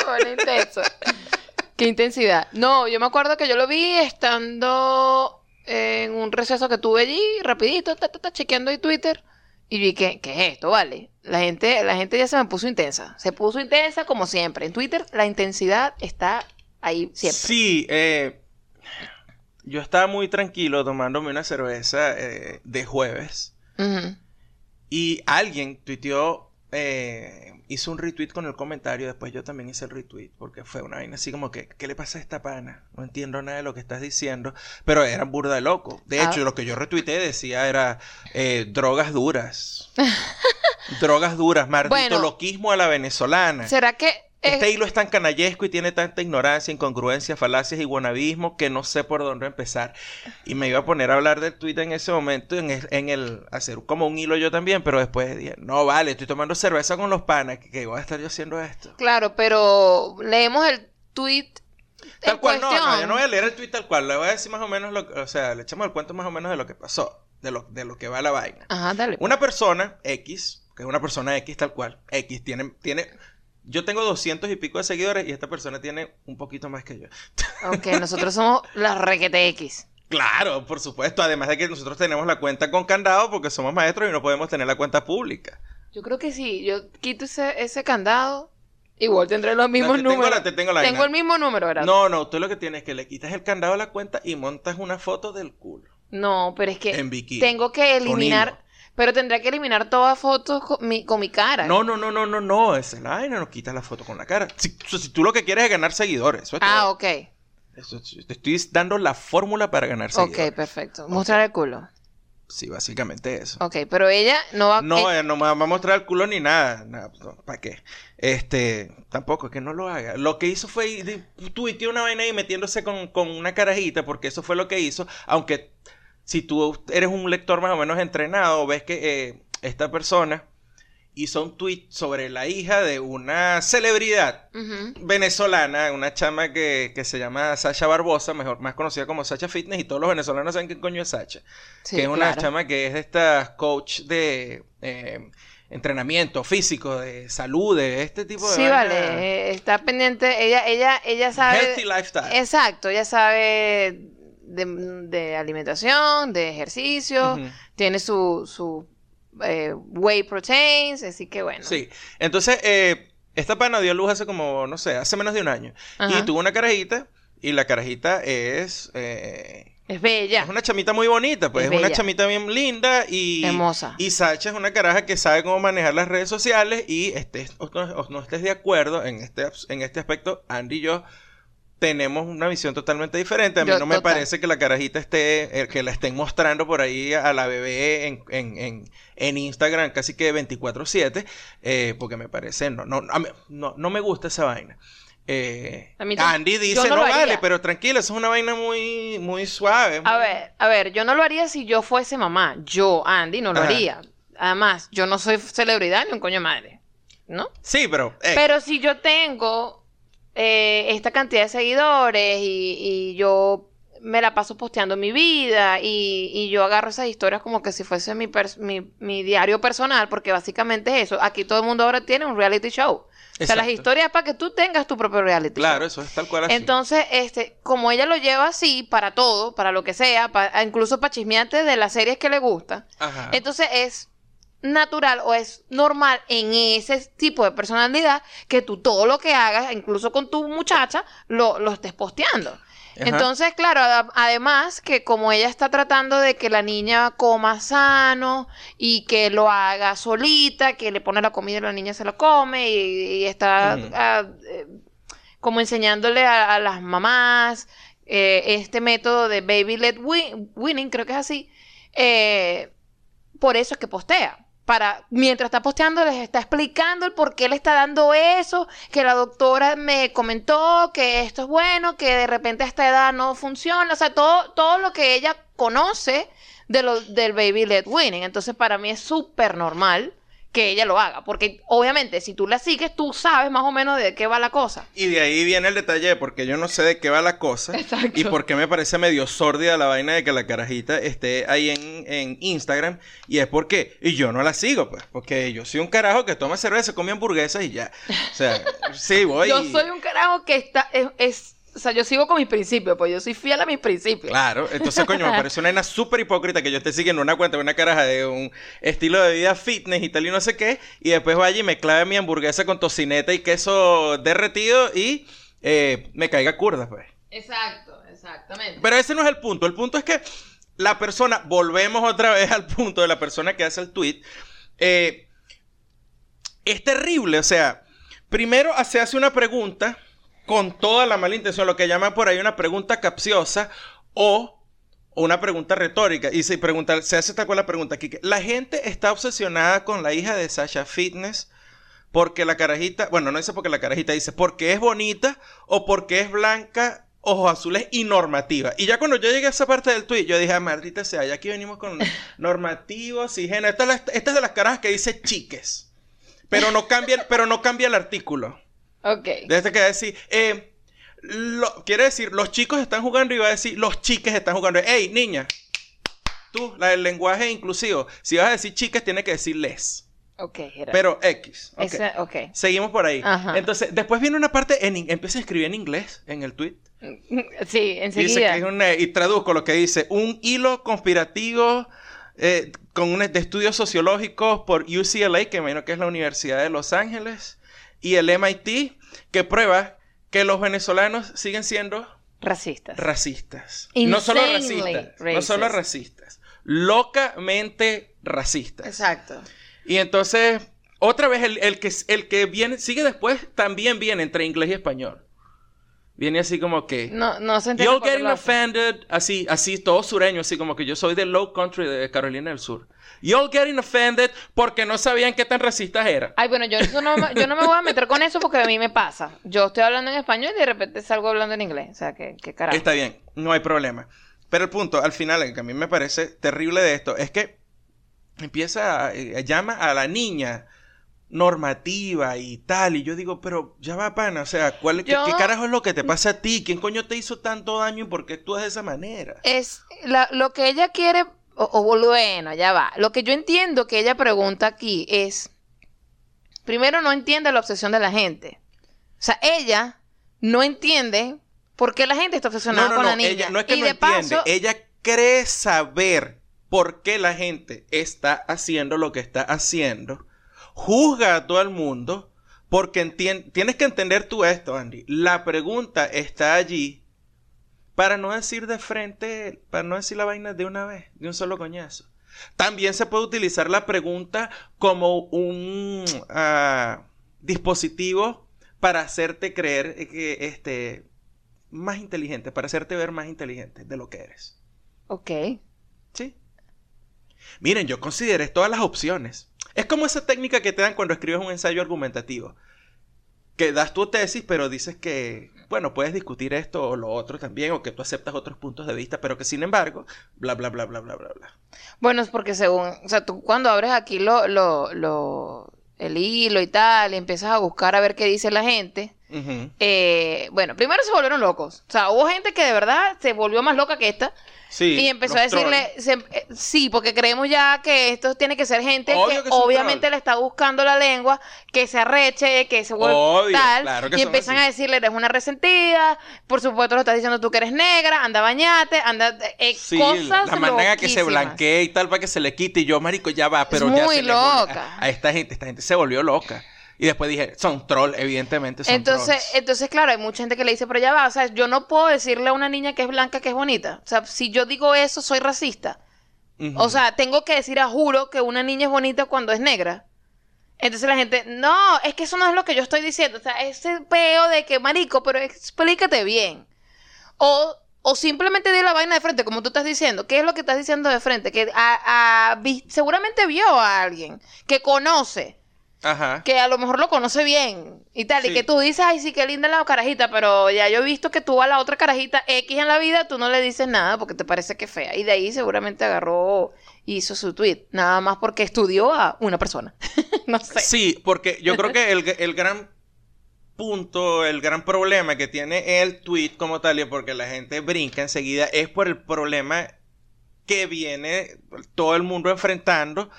S2: Bueno, intenso. Qué intensidad. No, yo me acuerdo que yo lo vi estando en un receso que tuve allí, rapidito, ta, ta, ta, chequeando ahí Twitter. Y vi que, ¿qué es esto? Vale. La gente, la gente ya se me puso intensa. Se puso intensa como siempre. En Twitter la intensidad está ahí siempre.
S1: Sí, eh, yo estaba muy tranquilo tomándome una cerveza eh, de jueves
S2: Ujú.
S1: y alguien tuiteó, eh, hizo un retweet con el comentario, después yo también hice el retweet porque fue una vaina así como que, ¿qué le pasa a esta pana? No entiendo nada de lo que estás diciendo, pero era burda de loco. De
S2: Ah.
S1: hecho, lo que yo retuiteé decía era drogas duras. drogas duras, maldito
S2: Bueno.
S1: loquismo a la venezolana.
S2: ¿Será que
S1: Este hilo es tan canallesco y tiene tanta ignorancia, incongruencia, falacias y guanabismo que no sé por dónde empezar. Y me iba a poner a hablar del Twitter en ese momento, en el, en el hacer como un hilo yo también, pero después dije, no vale, estoy tomando cerveza con los panas, que, que voy a estar yo haciendo esto.
S2: Claro, pero leemos el tweet.
S1: Tal
S2: en
S1: cual, no, no, yo no voy a leer el tweet tal cual, le voy a decir más o menos lo que, o sea, le echamos el cuento más o menos de lo que pasó, de lo, de lo que va la vaina.
S2: Ajá, dale.
S1: Una persona X, que es una persona X tal cual, X tiene, tiene, yo tengo doscientos y pico de seguidores y esta persona tiene un poquito más que yo.
S2: Ok, nosotros somos las requete X.
S1: Claro, por supuesto. Además de que nosotros tenemos la cuenta con candado porque somos maestros y no podemos tener la cuenta pública.
S2: Yo creo que sí. Yo quito ese, ese candado. Igual tendré los mismos
S1: te tengo
S2: números.
S1: la- te tengo la
S2: Tengo el mismo número, ¿verdad?
S1: No, no, tú lo que tienes es que le quitas el candado a la cuenta y montas una foto del culo.
S2: No, pero es que
S1: En
S2: tengo que eliminar. Pero tendría que eliminar todas fotos con mi, con mi cara.
S1: No, no, no, no, no, no. Esa es la vaina, no quitas la foto con la cara. Si, si tú lo que quieres es ganar seguidores, eso es
S2: Ah,
S1: todo.
S2: ok.
S1: Eso te estoy dando la fórmula para ganar
S2: Ok,
S1: seguidores.
S2: perfecto. Mostrar el culo.
S1: Sí, básicamente eso.
S2: Ok, pero ella no va
S1: No,
S2: eh,
S1: eh, no me va a mostrar el culo ni nada. ¿Para qué? Este, tampoco, es que no lo haga. Lo que hizo fue tuiteó una vaina ahí metiéndose con, con una carajita, porque eso fue lo que hizo. Aunque si tú eres un lector más o menos entrenado, ves que eh, esta persona hizo un tweet sobre la hija de una celebridad venezolana, una chama que, que se llama Sacha Barbosa, mejor, más conocida como Sacha Fitness, y todos los venezolanos saben qué coño es Sacha
S2: Sí,
S1: que es una
S2: claro.
S1: chama que es de estas coach de eh, entrenamiento físico, de salud, de este tipo de
S2: Sí,
S1: vaina.
S2: vale. eh, está pendiente. Ella, ella, ella sabe.
S1: Healthy lifestyle.
S2: Exacto, ella sabe de, de alimentación, de ejercicio, tiene su, su eh, whey proteins, así que bueno.
S1: Sí. Entonces, eh, esta pana dio luz hace como, no sé, hace menos de un año.
S2: Ajá.
S1: Y tuvo una carajita, y la carajita es... eh,
S2: Es bella.
S1: es una chamita muy bonita, pues
S2: Es
S1: es, una chamita bien linda y...
S2: Hermosa.
S1: Y Sacha es una caraja que sabe cómo manejar las redes sociales y estés o no, o no estés de acuerdo en este, en este aspecto, Andy y yo tenemos una visión totalmente diferente. A mí
S2: Yo,
S1: no me
S2: total.
S1: parece que la carajita esté, eh, que la estén mostrando por ahí a la bebé en, en, en, en Instagram casi que 24/7, eh, porque me parece, no, no, mí- no, no me gusta esa vaina. Eh,
S2: A mí tam-
S1: Andy dice,
S2: no
S1: no,
S2: lo haría".
S1: vale, pero tranquila, eso es una vaina muy, muy suave.
S2: A ver, a ver, yo no lo haría si yo fuese mamá. Yo, Andy, no lo
S1: Ajá.
S2: haría. Además, yo no soy celebridad ni un coño madre. ¿No?
S1: Sí, pero... eh,
S2: Pero si yo tengo eh, esta cantidad de seguidores y, y yo me la paso posteando mi vida y, y yo agarro esas historias como que si fuese mi, pers- mi, mi diario personal, porque básicamente es eso. Aquí todo el mundo ahora tiene un reality show. O sea, las historias es para que tú tengas tu propio reality
S1: Claro,
S2: show.
S1: eso es tal cual así.
S2: Entonces, este, como ella lo lleva así para todo, para lo que sea, incluso para chismearte de las series que le gusta,
S1: Ajá.
S2: entonces es natural o es normal en ese tipo de personalidad que tú todo lo que hagas, incluso con tu muchacha, lo, lo estés posteando. Entonces, claro, además que como ella está tratando de que la niña coma sano y que lo haga solita, que le pone la comida y la niña se lo come y, y está ah, eh, como enseñándole a, a las mamás eh, este método de baby led win- winning, creo que es así, eh, por eso es que postea. Para, mientras está posteando, les está explicando el por qué le está dando eso, que la doctora me comentó que esto es bueno, que de repente a esta edad no funciona, o sea, todo, todo lo que ella conoce de lo, del baby led winning. Entonces, para mí es súper normal que ella lo haga, porque obviamente si tú la sigues, tú sabes más o menos de qué va la cosa.
S1: Y de ahí viene el detalle de porque yo no sé de qué va la cosa.
S2: Exacto.
S1: Y por qué me parece medio sórdida la vaina de que la carajita esté ahí en, en Instagram. Y es porque, y yo no la sigo, pues. Porque yo soy un carajo que toma cerveza, come hamburguesas y ya. O sea, sí, voy.
S2: Yo soy un carajo que está, es, es- o sea, yo sigo con mis principios, pues yo soy fiel a mis principios.
S1: Claro, entonces, coño, me parece una nena súper hipócrita que yo esté siguiendo una cuenta de una caraja de un estilo de vida fitness y tal y no sé qué, y después vaya y me clave mi hamburguesa con tocineta y queso derretido y eh, me caiga curda, pues.
S2: Exacto, exactamente.
S1: Pero ese no es el punto. El punto es que la persona, volvemos otra vez al punto de la persona que hace el tweet. eh, es terrible. O sea, primero se hace una pregunta con toda la mala intención, lo que llaman por ahí una pregunta capciosa o una pregunta retórica. Y se, pregunta, se hace tal cual la pregunta que La gente está obsesionada con la hija de Sasha Fitness. Porque la carajita, bueno, no dice porque la carajita, dice porque es bonita o porque es blanca, ojos azules y normativa. Y ya cuando yo llegué a esa parte del tweet, yo dije, ah, maldita sea, ya aquí venimos con normativos y género. Esta, es esta de las carajas que dice chiques. Pero no cambia, pero no cambia el artículo.
S2: Ok.
S1: Desde que decir, eh, lo- quiere decir, los chicos están jugando y va a decir, los chiques están jugando. Ey, niña, tú, la del lenguaje inclusivo, si vas a decir chiques, tienes que decir les.
S2: Ok, Gerardo.
S1: Pero X. ok.
S2: Ese- ok.
S1: Seguimos por ahí.
S2: Ajá.
S1: Entonces, después viene una parte, en, empieza a escribir en inglés en el tweet.
S2: Sí,
S1: Dice
S2: enseguida.
S1: que es un, eh, y traduzco lo que dice, un hilo conspirativo eh, con un, de estudios sociológicos por UCLA, que me imagino que es la Universidad de Los Ángeles, y el MIT, que prueba que los venezolanos siguen siendo
S2: Racistas.
S1: racistas. No solo racistas, no solo
S2: racist.
S1: racistas, locamente racistas.
S2: Exacto.
S1: Y entonces, otra vez, el, el que, el que viene, sigue después, también viene entre inglés y español. Viene así como que...
S2: No, no se entiende.
S1: You're getting offended, así, así, todo sureño, así como que yo soy del low country de Carolina del Sur. You're getting offended porque no sabían qué tan racistas eran.
S2: Ay, bueno, yo, eso no, me- yo no me voy a meter con eso porque a mí me pasa. Yo estoy hablando en español y de repente salgo hablando en inglés. O sea, que, qué carajo.
S1: Está bien, no hay problema. Pero el punto, al final, el que a mí me parece terrible de esto, es que empieza, a, eh, llama a la niña normativa y tal, y yo digo, pero ya va, pana, o sea, ¿cuál, qué-
S2: Yo-
S1: ¿qué, carajo es lo que te pasa a ti? ¿Quién coño te hizo tanto daño y por qué actúas de esa manera?
S2: Es la- lo que ella quiere, o, o bueno, ya va. Lo que yo entiendo que ella pregunta aquí es, primero no entiende la obsesión de la gente. O sea, ella no entiende por qué la gente está obsesionada
S1: No, no,
S2: con
S1: no,
S2: la niña.
S1: ella no es que
S2: y
S1: no
S2: de
S1: entiende,
S2: paso,
S1: ella cree saber por qué la gente está haciendo lo que está haciendo, juzga a todo el mundo, porque tienes que entender tú esto, Andy. La pregunta está allí para no decir de frente, para no decir la vaina de una vez, de un solo coñazo. También se puede utilizar la pregunta como un ah, dispositivo para hacerte creer que este más inteligente, para hacerte ver más inteligente de lo que eres.
S2: Ok.
S1: ¿Sí? Miren, yo consideré todas las opciones. Es como esa técnica que te dan cuando escribes un ensayo argumentativo. Que das tu tesis, pero dices que, bueno, puedes discutir esto o lo otro también, o que tú aceptas otros puntos de vista, pero que sin embargo, bla, bla, bla, bla, bla, bla, bla.
S2: Bueno, es porque según, o sea, tú cuando abres aquí lo, lo, lo, el hilo y tal, y empiezas a buscar a ver qué dice la gente, eh, bueno, primero se volvieron locos. O sea, hubo gente que de verdad se volvió más loca que esta.
S1: Sí,
S2: y empezó a decirle, se- eh, sí, porque creemos ya que esto tiene que ser gente
S1: Obvio
S2: que, obviamente
S1: troll.
S2: le está buscando la lengua, que se arreche, que se vuelva tal.
S1: claro que
S2: y empiezan
S1: así.
S2: a decirle, eres una resentida, por supuesto lo estás diciendo tú que eres negra, anda bañate, anda, eh,
S1: Sí,
S2: cosas
S1: la que se blanquee y tal para que se le quite. Y yo, marico, ya va, pero
S2: Es
S1: ya
S2: muy
S1: se le
S2: loca.
S1: A, a esta gente, esta gente se volvió loca. Y después dije, son troll, evidentemente son
S2: Entonces,
S1: trolls.
S2: entonces, claro, hay mucha gente que le dice, pero ya va, o sea, yo no puedo decirle a una niña que es blanca que es bonita. O sea, si yo digo eso, soy racista. O sea, tengo que decir a juro que una niña es bonita cuando es negra. Entonces la gente, no, es que eso no es lo que yo estoy diciendo. O sea, ese peo de que, marico, pero explícate bien. O, o simplemente di la vaina de frente, como tú estás diciendo. ¿Qué es lo que estás diciendo de frente? Que a- a- seguramente vio a alguien que conoce,
S1: Ajá.
S2: que a lo mejor lo conoce bien y tal.
S1: Sí.
S2: Y que tú dices, ay, sí, qué linda la carajita, pero ya yo he visto que tú a la otra carajita X en la vida, tú no le dices nada porque te parece que es fea. Y de ahí seguramente agarró, hizo su tweet. Nada más porque estudió a una persona. no sé.
S1: Sí, porque yo creo que el, el gran punto, el gran problema que tiene el tweet como tal, y porque la gente brinca enseguida, es por el problema que viene todo el mundo enfrentando.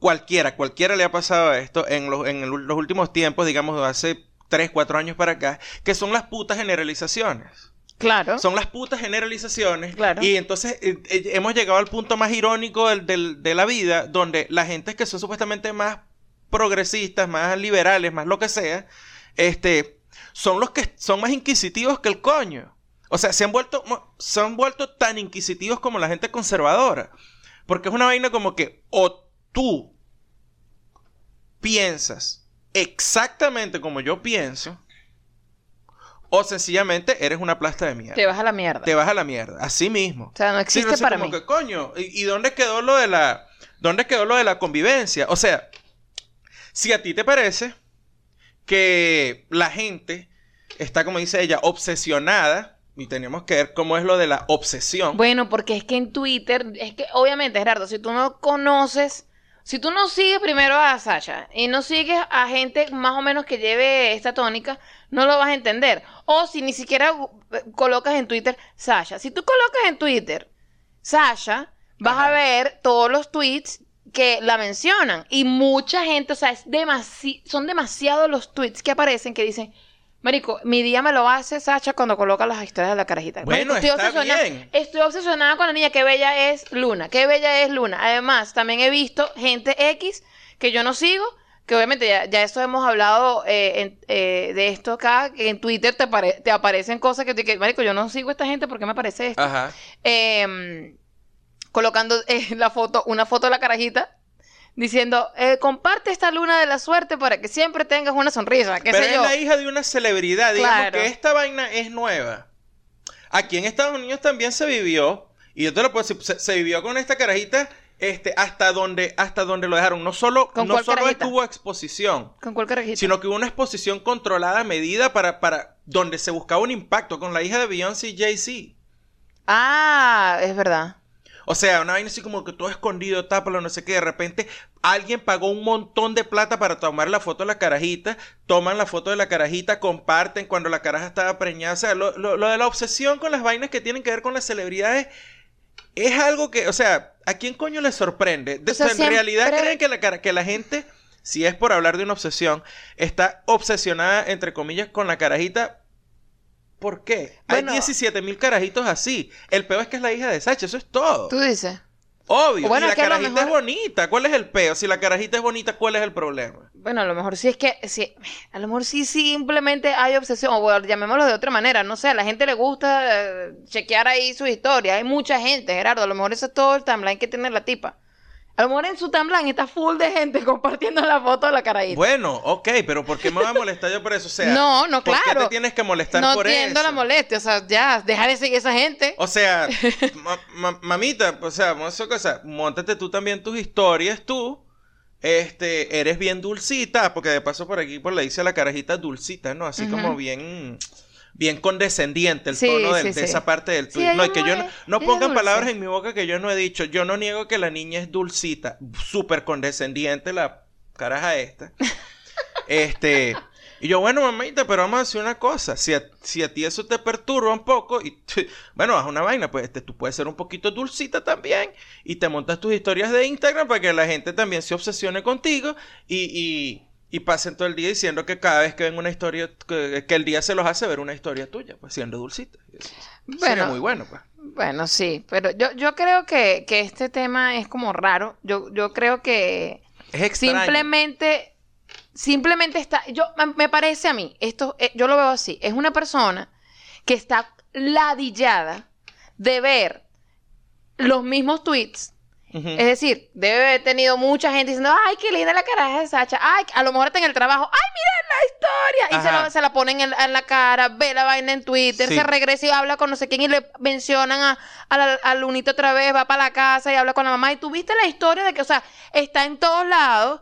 S1: Cualquiera, cualquiera le ha pasado esto en los, en el- los últimos tiempos, digamos, hace 3, 4 años para acá, que son las putas generalizaciones.
S2: Claro.
S1: Son las putas generalizaciones.
S2: Claro.
S1: Y entonces eh, eh, hemos llegado al punto más irónico del- del- de la vida, donde la gente que son supuestamente más progresistas, más liberales, más lo que sea, este, son los que son más inquisitivos que el coño. O sea, se han vuelto, se han vuelto tan inquisitivos como la gente conservadora. Porque es una vaina como que o tú piensas exactamente como yo pienso, o sencillamente eres una plasta de mierda
S2: Te vas a la mierda.
S1: te vas a la mierda, así mismo.
S2: O sea, no
S1: Sí,
S2: existe
S1: no sé,
S2: para
S1: como
S2: mí.
S1: que, coño, ¿y, y dónde quedó lo de la dónde quedó lo de la convivencia? O sea, si a ti te parece que la gente está como dice ella obsesionada y tenemos que ver cómo es lo de la obsesión.
S2: Bueno, porque es que en Twitter, es que obviamente, Gerardo, si tú no conoces, si tú no sigues primero a Sasha y no sigues a gente más o menos que lleve esta tónica, no lo vas a entender. O si ni siquiera eh, colocas en Twitter Sasha. Si tú colocas en Twitter Sasha, vas
S1: Ajá.
S2: a ver todos los tweets que la mencionan. Y mucha gente, o sea, es demasi son demasiados los tweets que aparecen que dicen, Marico, mi día me lo hace Sacha cuando coloca las historias de la carajita.
S1: Bueno,
S2: Marico,
S1: está
S2: obsesionada-
S1: bien.
S2: Estoy obsesionada con la niña. Qué bella es Luna. Qué bella es Luna. Además, también he visto gente X que yo no sigo. Que obviamente ya, ya esto hemos hablado eh, en- eh, de esto acá. Que en Twitter te, apare- te aparecen cosas que, que, Marico, yo no sigo a esta gente porque me aparece esto.
S1: Ajá.
S2: Eh, colocando eh, la foto, una foto de la carajita. Diciendo, eh, comparte esta luna de la suerte para que siempre tengas una sonrisa. ¿Qué
S1: Pero
S2: sé
S1: es la hija de una celebridad, digamos
S2: Claro.
S1: que esta vaina es nueva. Aquí en Estados Unidos también se vivió y yo te lo puedo decir, se, se vivió con esta carajita este hasta donde hasta donde lo dejaron. No solo
S2: ¿Con
S1: no solo tuvo exposición,
S2: ¿Con cuál carajita?
S1: sino que hubo una exposición controlada, medida para, para donde se buscaba un impacto con la hija de Beyoncé y Jay-Z.
S2: Ah, es verdad.
S1: O sea, una vaina así como que todo escondido, tápalo, no sé qué. De repente alguien pagó un montón de plata para tomar la foto de la carajita. Toman la foto de la carajita, comparten cuando la caraja estaba preñada. O sea, lo, lo- lo de la obsesión con las vainas que tienen que ver con las celebridades es algo que, o sea, ¿a quién coño le sorprende? De-
S2: O sea,
S1: en realidad creen que la, que la gente, si es por hablar de una obsesión, está obsesionada, entre comillas, con la carajita. ¿Por qué?
S2: Bueno.
S1: Hay 17 mil carajitos así. El peor es que es la hija de Sacha, eso es todo.
S2: Tú dices.
S1: Obvio.
S2: Bueno,
S1: y la carajita
S2: mejor-
S1: es bonita. ¿Cuál es el peo? Si la carajita es bonita, ¿cuál es el problema?
S2: Bueno, a lo mejor sí es que, sí, a lo mejor sí simplemente hay obsesión, o bueno, llamémoslo de otra manera, no sé, a la gente le gusta eh, chequear ahí su historia, hay mucha gente, Gerardo, a lo mejor eso es todo el timeline que tiene la tipa. A lo mejor en su timeline está full de gente compartiendo la foto de la carajita.
S1: Bueno, ok, pero ¿por qué me voy a molestar yo por eso? O sea,
S2: No, no,
S1: ¿por
S2: claro.
S1: qué te tienes que molestar
S2: no
S1: por
S2: entiendo
S1: eso?
S2: la molestia, o sea, ya, deja de seguir a esa gente.
S1: O sea, ma- ma- mamita, o sea, vamos a hacer cosa, montate tú también tus historias, tú. Este, eres bien dulcita, porque de paso por aquí por le dice a la carajita dulcita, ¿no? Así como bien bien condescendiente el
S2: Sí,
S1: tono del-
S2: sí,
S1: de
S2: sí.
S1: esa parte del tweet. no, y que
S2: no
S1: yo
S2: es-
S1: no, no pongan palabras en mi boca que yo no he dicho. Yo no niego que la niña es dulcita, súper condescendiente la caraja esta. este, y yo, bueno, mamita, pero vamos a decir una cosa. Si a, si a ti eso te perturba un poco, y bueno, haz una vaina, pues este, tú puedes ser un poquito dulcita también. Y te montas tus historias de Instagram para que la gente también se obsesione contigo y, y, y pasen todo el día diciendo que cada vez que ven una historia, que, que el día se los hace ver una historia tuya, pues siendo dulcita. Eso Sería
S2: Bueno.
S1: muy bueno, pues.
S2: Bueno, sí, pero yo, yo creo que, que este tema es como raro. Yo, yo creo que
S1: Es extraño.
S2: simplemente simplemente está, yo me- me parece a mí, esto eh, yo lo veo así, es una persona que está ladillada de ver los mismos tweets. Es decir, debe haber tenido mucha gente diciendo, ay, qué linda la caraja de Sacha, ay, a lo mejor está en el trabajo, ay, miren la historia, y se, lo- se la ponen en, en la cara, ve la vaina en Twitter,
S1: Sí.
S2: se regresa y habla con no sé quién y le mencionan a, a la- al lunito otra vez, va para la casa y habla con la mamá, y tú viste la historia de que, o sea, está en todos lados,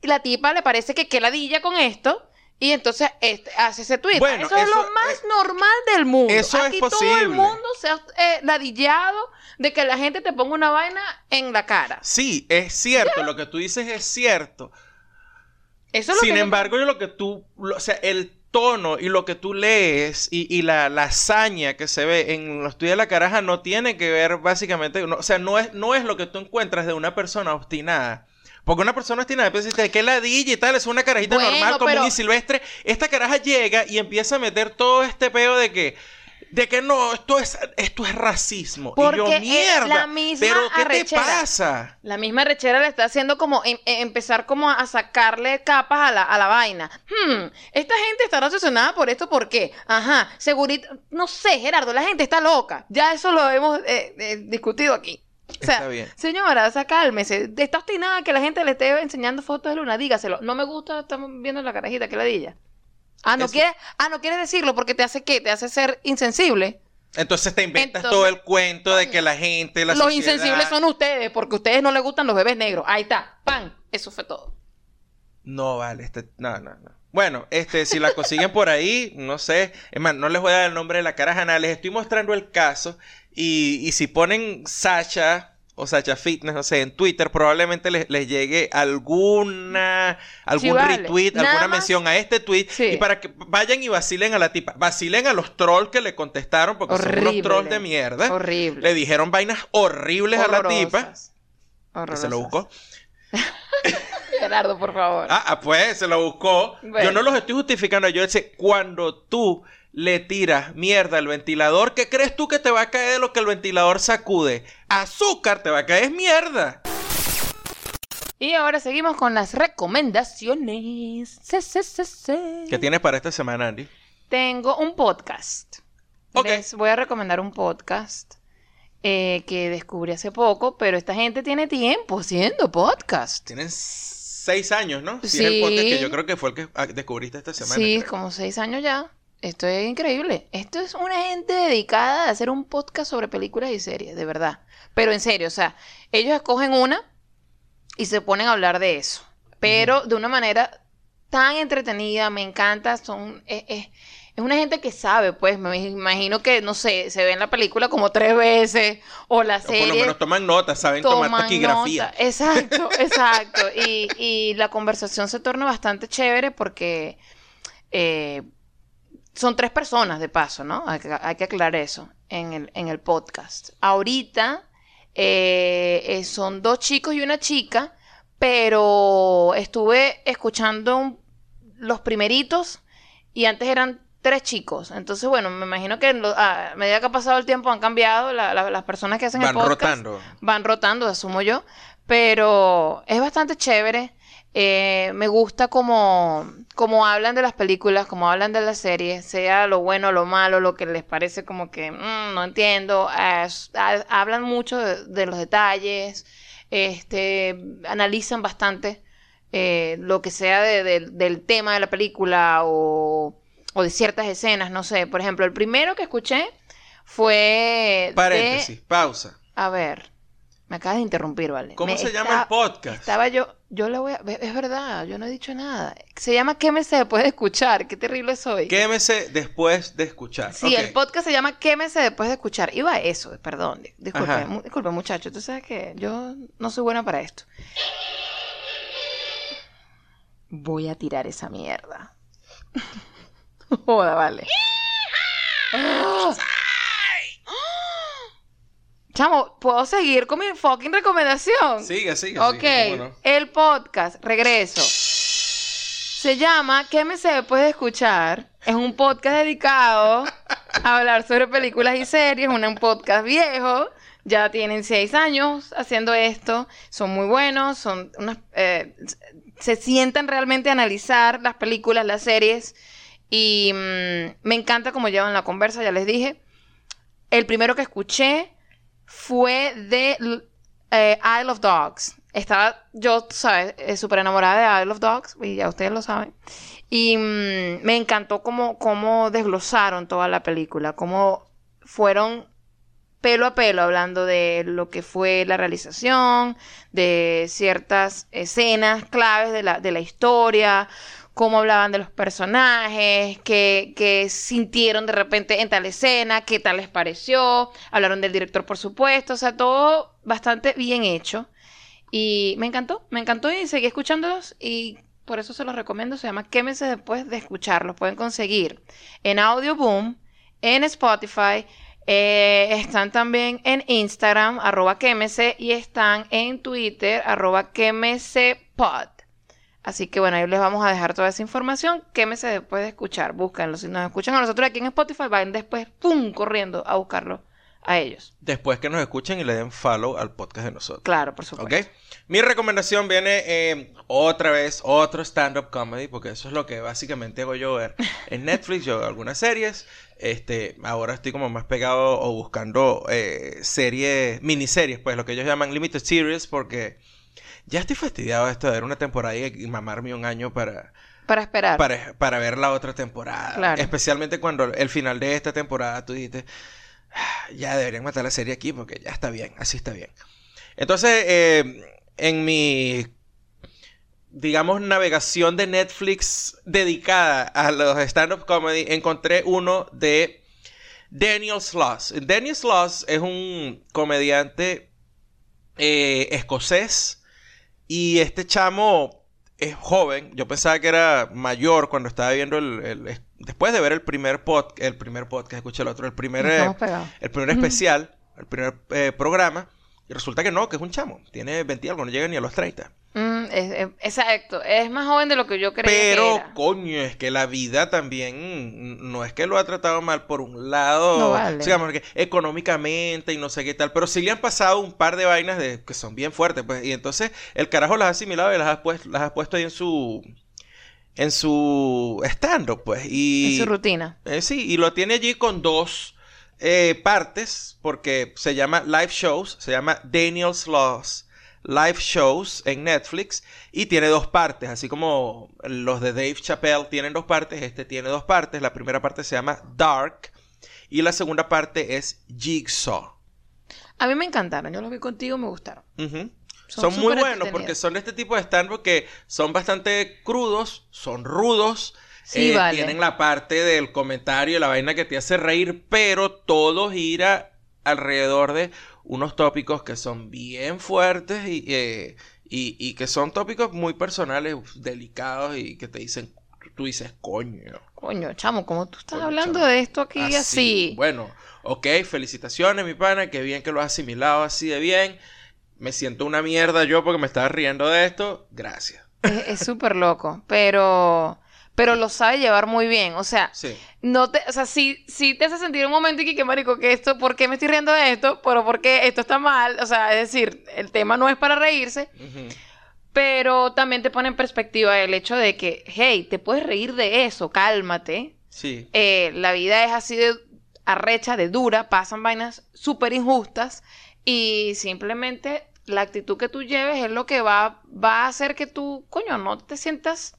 S2: y la tipa le parece que qué ladilla con esto, y entonces este, hace ese tweet.
S1: Bueno,
S2: eso, es lo más
S1: es-
S2: normal del mundo.
S1: eso es
S2: Aquí todo el
S1: posible.
S2: mundo se ha eh, ladillado de que la gente te ponga una vaina en la cara.
S1: Sí, es cierto, lo que tú dices es cierto.
S2: Eso es lo
S1: Sin
S2: yo-
S1: embargo, yo lo que tú, lo- o sea, el tono y lo que tú lees y, y la, la hazaña que se ve en los tuyos de la caraja no tiene que ver básicamente, no- o sea, no es, no es lo que tú encuentras de una persona obstinada. Porque una persona pues, dice, ¿qué ladilla y tal? Es una carajita
S2: Bueno,
S1: normal, común
S2: pero-
S1: y silvestre. Esta caraja llega y empieza a meter todo este peo de que, de que no, esto es, esto es racismo. y yo,
S2: Porque es
S1: mierda,
S2: la misma
S1: pero ¿qué
S2: arrechera.
S1: te pasa?
S2: La misma rechera le está haciendo como em- em- empezar como a sacarle capas a la, a la vaina. Hmm, esta gente está obsesionada por esto, ¿por qué? Ajá, segurito, no sé, Gerardo, la gente está loca. Ya eso lo hemos eh, eh, discutido aquí. O sea,
S1: Está bien.
S2: señora, cálmese. Está obstinada que la gente le esté enseñando fotos de luna. Dígaselo. No me gusta, estamos viendo la carajita, que ladilla. Ah, no
S1: Eso-
S2: quieres, ah, no quieres decirlo porque te hace qué? Te hace ser insensible.
S1: Entonces te inventas
S2: Entonces,
S1: todo el cuento de que la gente, la
S2: los
S1: sociedad-
S2: insensibles son ustedes, porque a ustedes no les gustan los bebés negros. Ahí está. ¡Pam! Eso fue todo.
S1: No, vale, este, no, no, no. Bueno, este, si la consiguen por ahí, no sé. Es más, no les voy a dar el nombre de la caraja, les estoy mostrando el caso. Y, y si ponen Sacha o Sacha Fitness, no sé, en Twitter, probablemente les, les llegue alguna, algún
S2: Sí, vale.
S1: retweet,
S2: Nada
S1: alguna
S2: más-
S1: mención a este tweet.
S2: Sí.
S1: Y para que vayan y vacilen a la tipa. Vacilen a los trolls que le contestaron, porque son unos trolls de mierda.
S2: Horrible.
S1: Le dijeron vainas horribles a la tipa.
S2: Horrorosas.
S1: Se lo buscó.
S2: Gerardo, por favor.
S1: Ah, ah, pues se lo buscó.
S2: Bueno.
S1: Yo no los estoy justificando. Yo sé, cuando tú le tiras mierda al ventilador, ¿qué crees tú que te va a caer de lo que el ventilador sacude? Azúcar, te va a caer es mierda.
S2: Y ahora seguimos con las recomendaciones. Sí, sí, sí, sí.
S1: ¿Qué tienes para esta semana, Andy?
S2: Tengo un podcast. Les voy a recomendar un podcast eh, que descubrí hace poco, pero esta gente tiene tiempo haciendo podcast.
S1: Tienes seis años, ¿no? Si es
S2: Sí.
S1: el podcast que yo creo que fue el que ah, descubriste esta semana.
S2: Sí,
S1: creo.
S2: como seis años ya. Esto es increíble. Esto es una gente dedicada a hacer un podcast sobre películas y series, de verdad. Pero en serio, o sea, ellos escogen una y se ponen a hablar de eso. Pero de una manera tan entretenida, me encanta. Son, es, es- es una gente que sabe, pues, me imagino que, no sé, se ven la película como tres veces o la
S1: O por lo
S2: serie
S1: menos toman notas, saben tomar taquigrafía.
S2: nota. Exacto, exacto. Y, y la conversación se torna bastante chévere porque eh, son tres personas de paso, ¿no? Hay que, hay que aclarar eso en el, en el podcast. Ahorita eh, eh, son dos chicos y una chica, pero estuve escuchando un- los primeritos y antes eran tres chicos. Entonces, bueno, me imagino que lo- a medida que ha pasado el tiempo han cambiado la- la- las personas que hacen
S1: Van
S2: el podcast
S1: rotando.
S2: van rotando, asumo yo, pero es bastante chévere. Eh, me gusta como, como hablan de las películas, como hablan de las series, sea lo bueno, lo malo, lo que les parece como que mm, no entiendo. eh, hablan mucho de, de los detalles, este, analizan bastante eh, lo que sea de- de- del tema de la película o, o de ciertas escenas, no sé. Por ejemplo, el primero que escuché fue
S1: Paréntesis, pausa.
S2: a ver, me acabas de interrumpir, ¿vale?
S1: ¿Cómo
S2: Me
S1: se llama el podcast?
S2: Estaba yo, yo le voy a... Es verdad, yo no he dicho nada. Se llama ¿Qué me se puede escuchar? Qué terrible soy.
S1: Quémese después de escuchar.
S2: Sí, el podcast se llama ¿Qué me se después de escuchar? Iba a eso, perdón. di- Disculpe, mu- disculpe muchacho. Tú sabes que yo no soy buena para esto. Voy a tirar esa mierda. Joda, vale. ¡Ah! Chamo, ¿puedo seguir con mi fucking recomendación?
S1: Sigue, sigue.
S2: Ok,
S1: sigue, ¿cómo no?
S2: el podcast, regreso. Se llama ¿Qué me se puede escuchar? Es un podcast dedicado a hablar sobre películas y series, un un podcast viejo. Ya tienen seis años haciendo esto. Son muy buenos, son unas, eh, se sientan realmente a analizar las películas, las series. Y mm, me encanta cómo llevan la conversa, ya les dije. El primero que escuché fue de eh, Isle of Dogs. Estaba yo, tú ¿sabes? eh, súper enamorada de Isle of Dogs, y ya ustedes lo saben. Y mm, me encantó cómo, cómo desglosaron toda la película, cómo fueron pelo a pelo hablando de lo que fue la realización, de ciertas escenas claves de la, de la historia, cómo hablaban de los personajes, qué, sintieron de repente en tal escena, qué tal les pareció, hablaron del director por supuesto, o sea, todo bastante bien hecho. Y me encantó, me encantó y seguí escuchándolos y por eso se los recomiendo. Se llama Quémense después de escucharlos. Pueden conseguir en Audio Boom, en Spotify, eh, están también en Instagram, arroba quémese, y están en Twitter, arroba quémesepod. Así que bueno, ahí les vamos a dejar toda esa información. Quémese después de escuchar. Búsquenlo. Si nos escuchan a nosotros aquí en Spotify, vayan después, ¡pum! corriendo a buscarlo a ellos.
S1: Después que nos escuchen y le den follow al podcast de nosotros.
S2: Claro, por supuesto.
S1: ¿Ok? Mi recomendación viene eh, otra vez, otro stand-up comedy, porque eso es lo que básicamente hago yo ver en Netflix. Yo veo algunas series. Este, ahora estoy como más pegado o buscando eh, series, miniseries, pues lo que ellos llaman limited series, porque ya estoy fastidiado de esto de ver una temporada y mamarme un año para,
S2: Para esperar.
S1: para, para ver la otra temporada.
S2: Claro.
S1: Especialmente cuando el final de esta temporada tú dijiste, "Ah, ya deberían matar la serie aquí porque ya está bien, así está bien. Entonces, eh, en mi, digamos, navegación de Netflix dedicada a los stand-up comedy, encontré uno de Daniel Sloss. Daniel Sloss es un comediante eh, escocés y este chamo es joven. Yo pensaba que era mayor cuando estaba viendo el... el- después de ver el primer podcast, el primer podcast, escuché el otro, el primer, eh, el primer especial, el primer eh, programa. Y resulta que no, que es un chamo. Tiene 20 y algo, no llega ni a los 30.
S2: Es- exacto. Es más joven de lo que yo creía
S1: Pero,
S2: que era.
S1: coño, es que la vida también no es que lo ha tratado mal por un lado,
S2: No vale.
S1: digamos que económicamente y no sé qué tal, pero sí le han pasado un par de vainas de, que son bien fuertes, pues, y entonces el carajo las ha asimilado y las ha puesto, las ha puesto ahí en su en su stand-up, pues, y
S2: En su rutina.
S1: eh, sí, y lo tiene allí con dos eh, partes, porque se llama Live Shows, se llama Daniel Sloss Live Shows en Netflix, y tiene dos partes, así como los de Dave Chappelle tienen dos partes, este tiene dos partes. La primera parte se llama Dark, y la segunda parte es Jigsaw.
S2: A mí me encantaron. Yo los vi contigo, me gustaron. Son
S1: Son, muy buenos porque son de este tipo de stand que son bastante crudos, son rudos.
S2: Sí,
S1: eh,
S2: vale.
S1: Tienen la parte del comentario, la vaina que te hace reír, pero todo gira alrededor de unos tópicos que son bien fuertes y, eh, y, y que son tópicos muy personales, delicados y que te dicen, tú dices, coño.
S2: Coño, chamo, ¿cómo tú estás
S1: Coño,
S2: hablando
S1: chamo.
S2: de esto aquí así?
S1: Bueno, ok, felicitaciones, mi pana, qué bien que lo has asimilado así de bien. Me siento una mierda yo porque me estaba riendo de esto. Gracias.
S2: Es es súper loco, pero pero lo sabe llevar muy bien, o sea,
S1: Sí.
S2: no te, o sea, sí, sí te hace sentir un momento y que, marico, que esto, ¿por qué me estoy riendo de esto? Pero ¿por qué esto está mal? O sea, es decir, el tema no es para reírse, pero también te pone en perspectiva el hecho de que, hey, te puedes reír de eso, cálmate.
S1: Sí.
S2: Eh, la vida es así de arrecha, de dura, pasan vainas súper injustas y simplemente la actitud que tú lleves es lo que va, va a hacer que tú, coño, no te sientas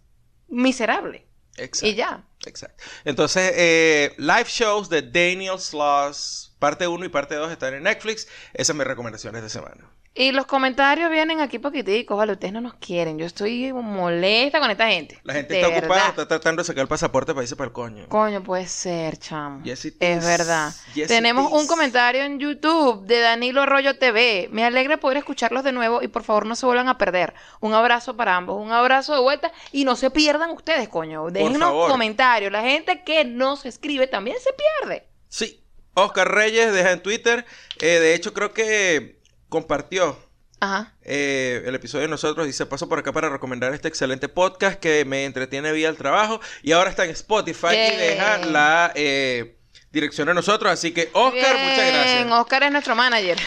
S2: miserable.
S1: Exacto.
S2: Y ya.
S1: Exacto. Entonces, eh, live shows de Daniel Sloss, parte 1 y parte 2 están en Netflix. Esa es mi recomendación de semana.
S2: Y los comentarios vienen aquí poquiticos, vale, ustedes no nos quieren. Yo estoy molesta con esta gente.
S1: La gente
S2: De
S1: está ocupada, está tratando de sacar el pasaporte para irse para el coño.
S2: Coño, puede ser, chamo.
S1: Yes, it
S2: es
S1: is.
S2: verdad.
S1: Yes,
S2: Tenemos
S1: it
S2: un
S1: is.
S2: comentario en YouTube de Danilo Arroyo TV. Me alegra poder escucharlos de nuevo y por favor no se vuelvan a perder. Un abrazo para ambos, un abrazo de vuelta y no se pierdan ustedes, coño. Déjenos comentarios. La gente que nos escribe también se pierde.
S1: Sí. Oscar Reyes deja en Twitter. eh, de hecho, creo que compartió
S2: Ajá.
S1: eh, el episodio de nosotros. Dice, paso por acá para recomendar este excelente podcast que me entretiene vía el trabajo. Y ahora está en Spotify y deja la eh, dirección de nosotros. Así que, Oscar, muchas gracias.
S2: Oscar es nuestro manager.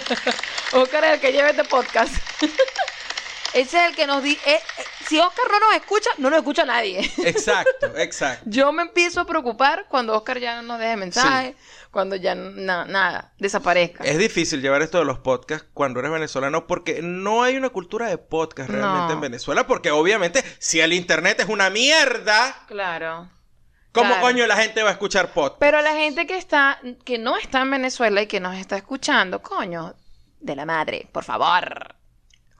S2: Oscar es el que lleva este podcast. Ese es el que nos dice, si Oscar no nos escucha, no nos escucha nadie.
S1: Exacto, exacto.
S2: Yo me empiezo a preocupar cuando Oscar ya no nos deje mensaje, cuando ya na- nada, desaparezca.
S1: Es difícil llevar esto de los podcasts cuando eres venezolano porque no hay una cultura de podcast realmente
S2: No.
S1: en Venezuela. Porque obviamente, si el internet es una mierda,
S2: Claro.
S1: ¿cómo
S2: Claro.
S1: coño la gente va a escuchar podcast?
S2: Pero la gente que está, que no está en Venezuela y que nos está escuchando, coño, de la madre, por favor,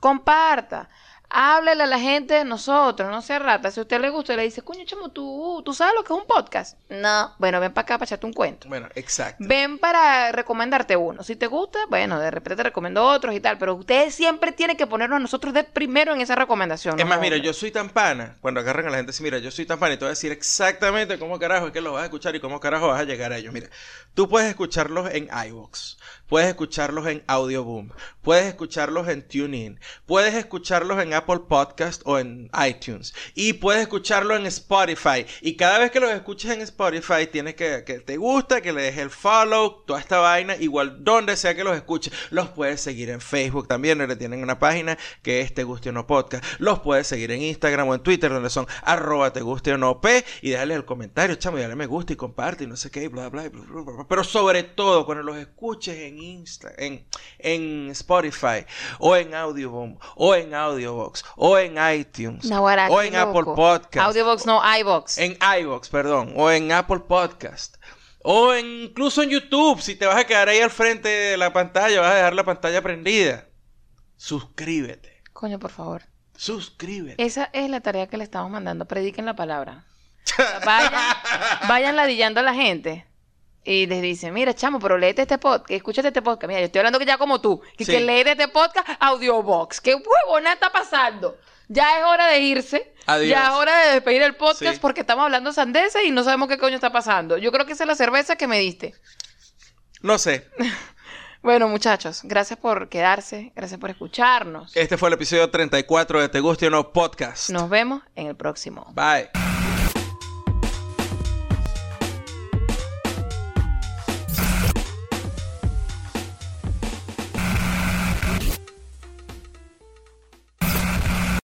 S2: comparta. Háblele a la gente de nosotros, no sea rata. Si a usted le gusta y le dice, coño, chamo, ¿tú, ¿tú sabes lo que es un podcast? No. Bueno, ven para acá para echarte un cuento.
S1: Bueno, exacto.
S2: Ven para recomendarte uno. Si te gusta, bueno, de repente te recomiendo otros y tal. Pero ustedes siempre tienen que ponernos a nosotros de primero en esa recomendación.
S1: Es
S2: ¿no?
S1: más, mira, yo soy tan pana. Cuando agarran a la gente, así, mira, yo soy tan pana y te voy a decir exactamente cómo carajo es que los vas a escuchar y cómo carajo vas a llegar a ellos. Mira, tú puedes escucharlos en iVoox, puedes escucharlos en Audioboom, puedes escucharlos en TuneIn, puedes escucharlos en Apple Podcast o en iTunes y puedes escucharlo en Spotify. Y cada vez que los escuches en Spotify, tienes que, que te gusta, que le dejes el follow, toda esta vaina, igual donde sea que los escuches. Los puedes seguir en Facebook también, donde tienen una página que es Te Guste o No Podcast. Los puedes seguir en Instagram o en Twitter, donde son arroba Te Guste o No P. Y déjale el comentario, chamo, y dale me gusta y comparte y no sé qué, y bla, bla, bla, bla, bla. Pero sobre todo, cuando los escuches en Insta, en, en Spotify, o en Audioboom, o en Audiobox, o en iTunes, o en Apple. Podcast.
S2: Audiobox, no, iBox.
S1: En iVoox, perdón, o en Apple Podcast. O en- incluso en YouTube, si te vas a quedar ahí al frente de la pantalla, vas a dejar la pantalla prendida. Suscríbete.
S2: Coño, por favor.
S1: Suscríbete.
S2: Esa es la tarea que le estamos mandando. Prediquen la palabra. O sea, vayan, vayan ladillando a la gente. Y les dicen, mira, chamo, pero léete este podcast, escúchate este podcast. Mira, yo estoy hablando que ya como tú. Y
S1: Sí.
S2: que léete este podcast, Audiobox. ¿Qué huevona está pasando? Ya es hora de irse.
S1: Adiós.
S2: Ya es hora de despedir el podcast
S1: Sí.
S2: porque estamos hablando sandeces y no sabemos qué coño está pasando. Yo creo que esa es la cerveza que me diste.
S1: No sé.
S2: Bueno, muchachos, gracias por quedarse, gracias por escucharnos.
S1: Este fue el episodio 34 de Te Guste o No Podcast.
S2: Nos vemos en el próximo.
S1: Bye.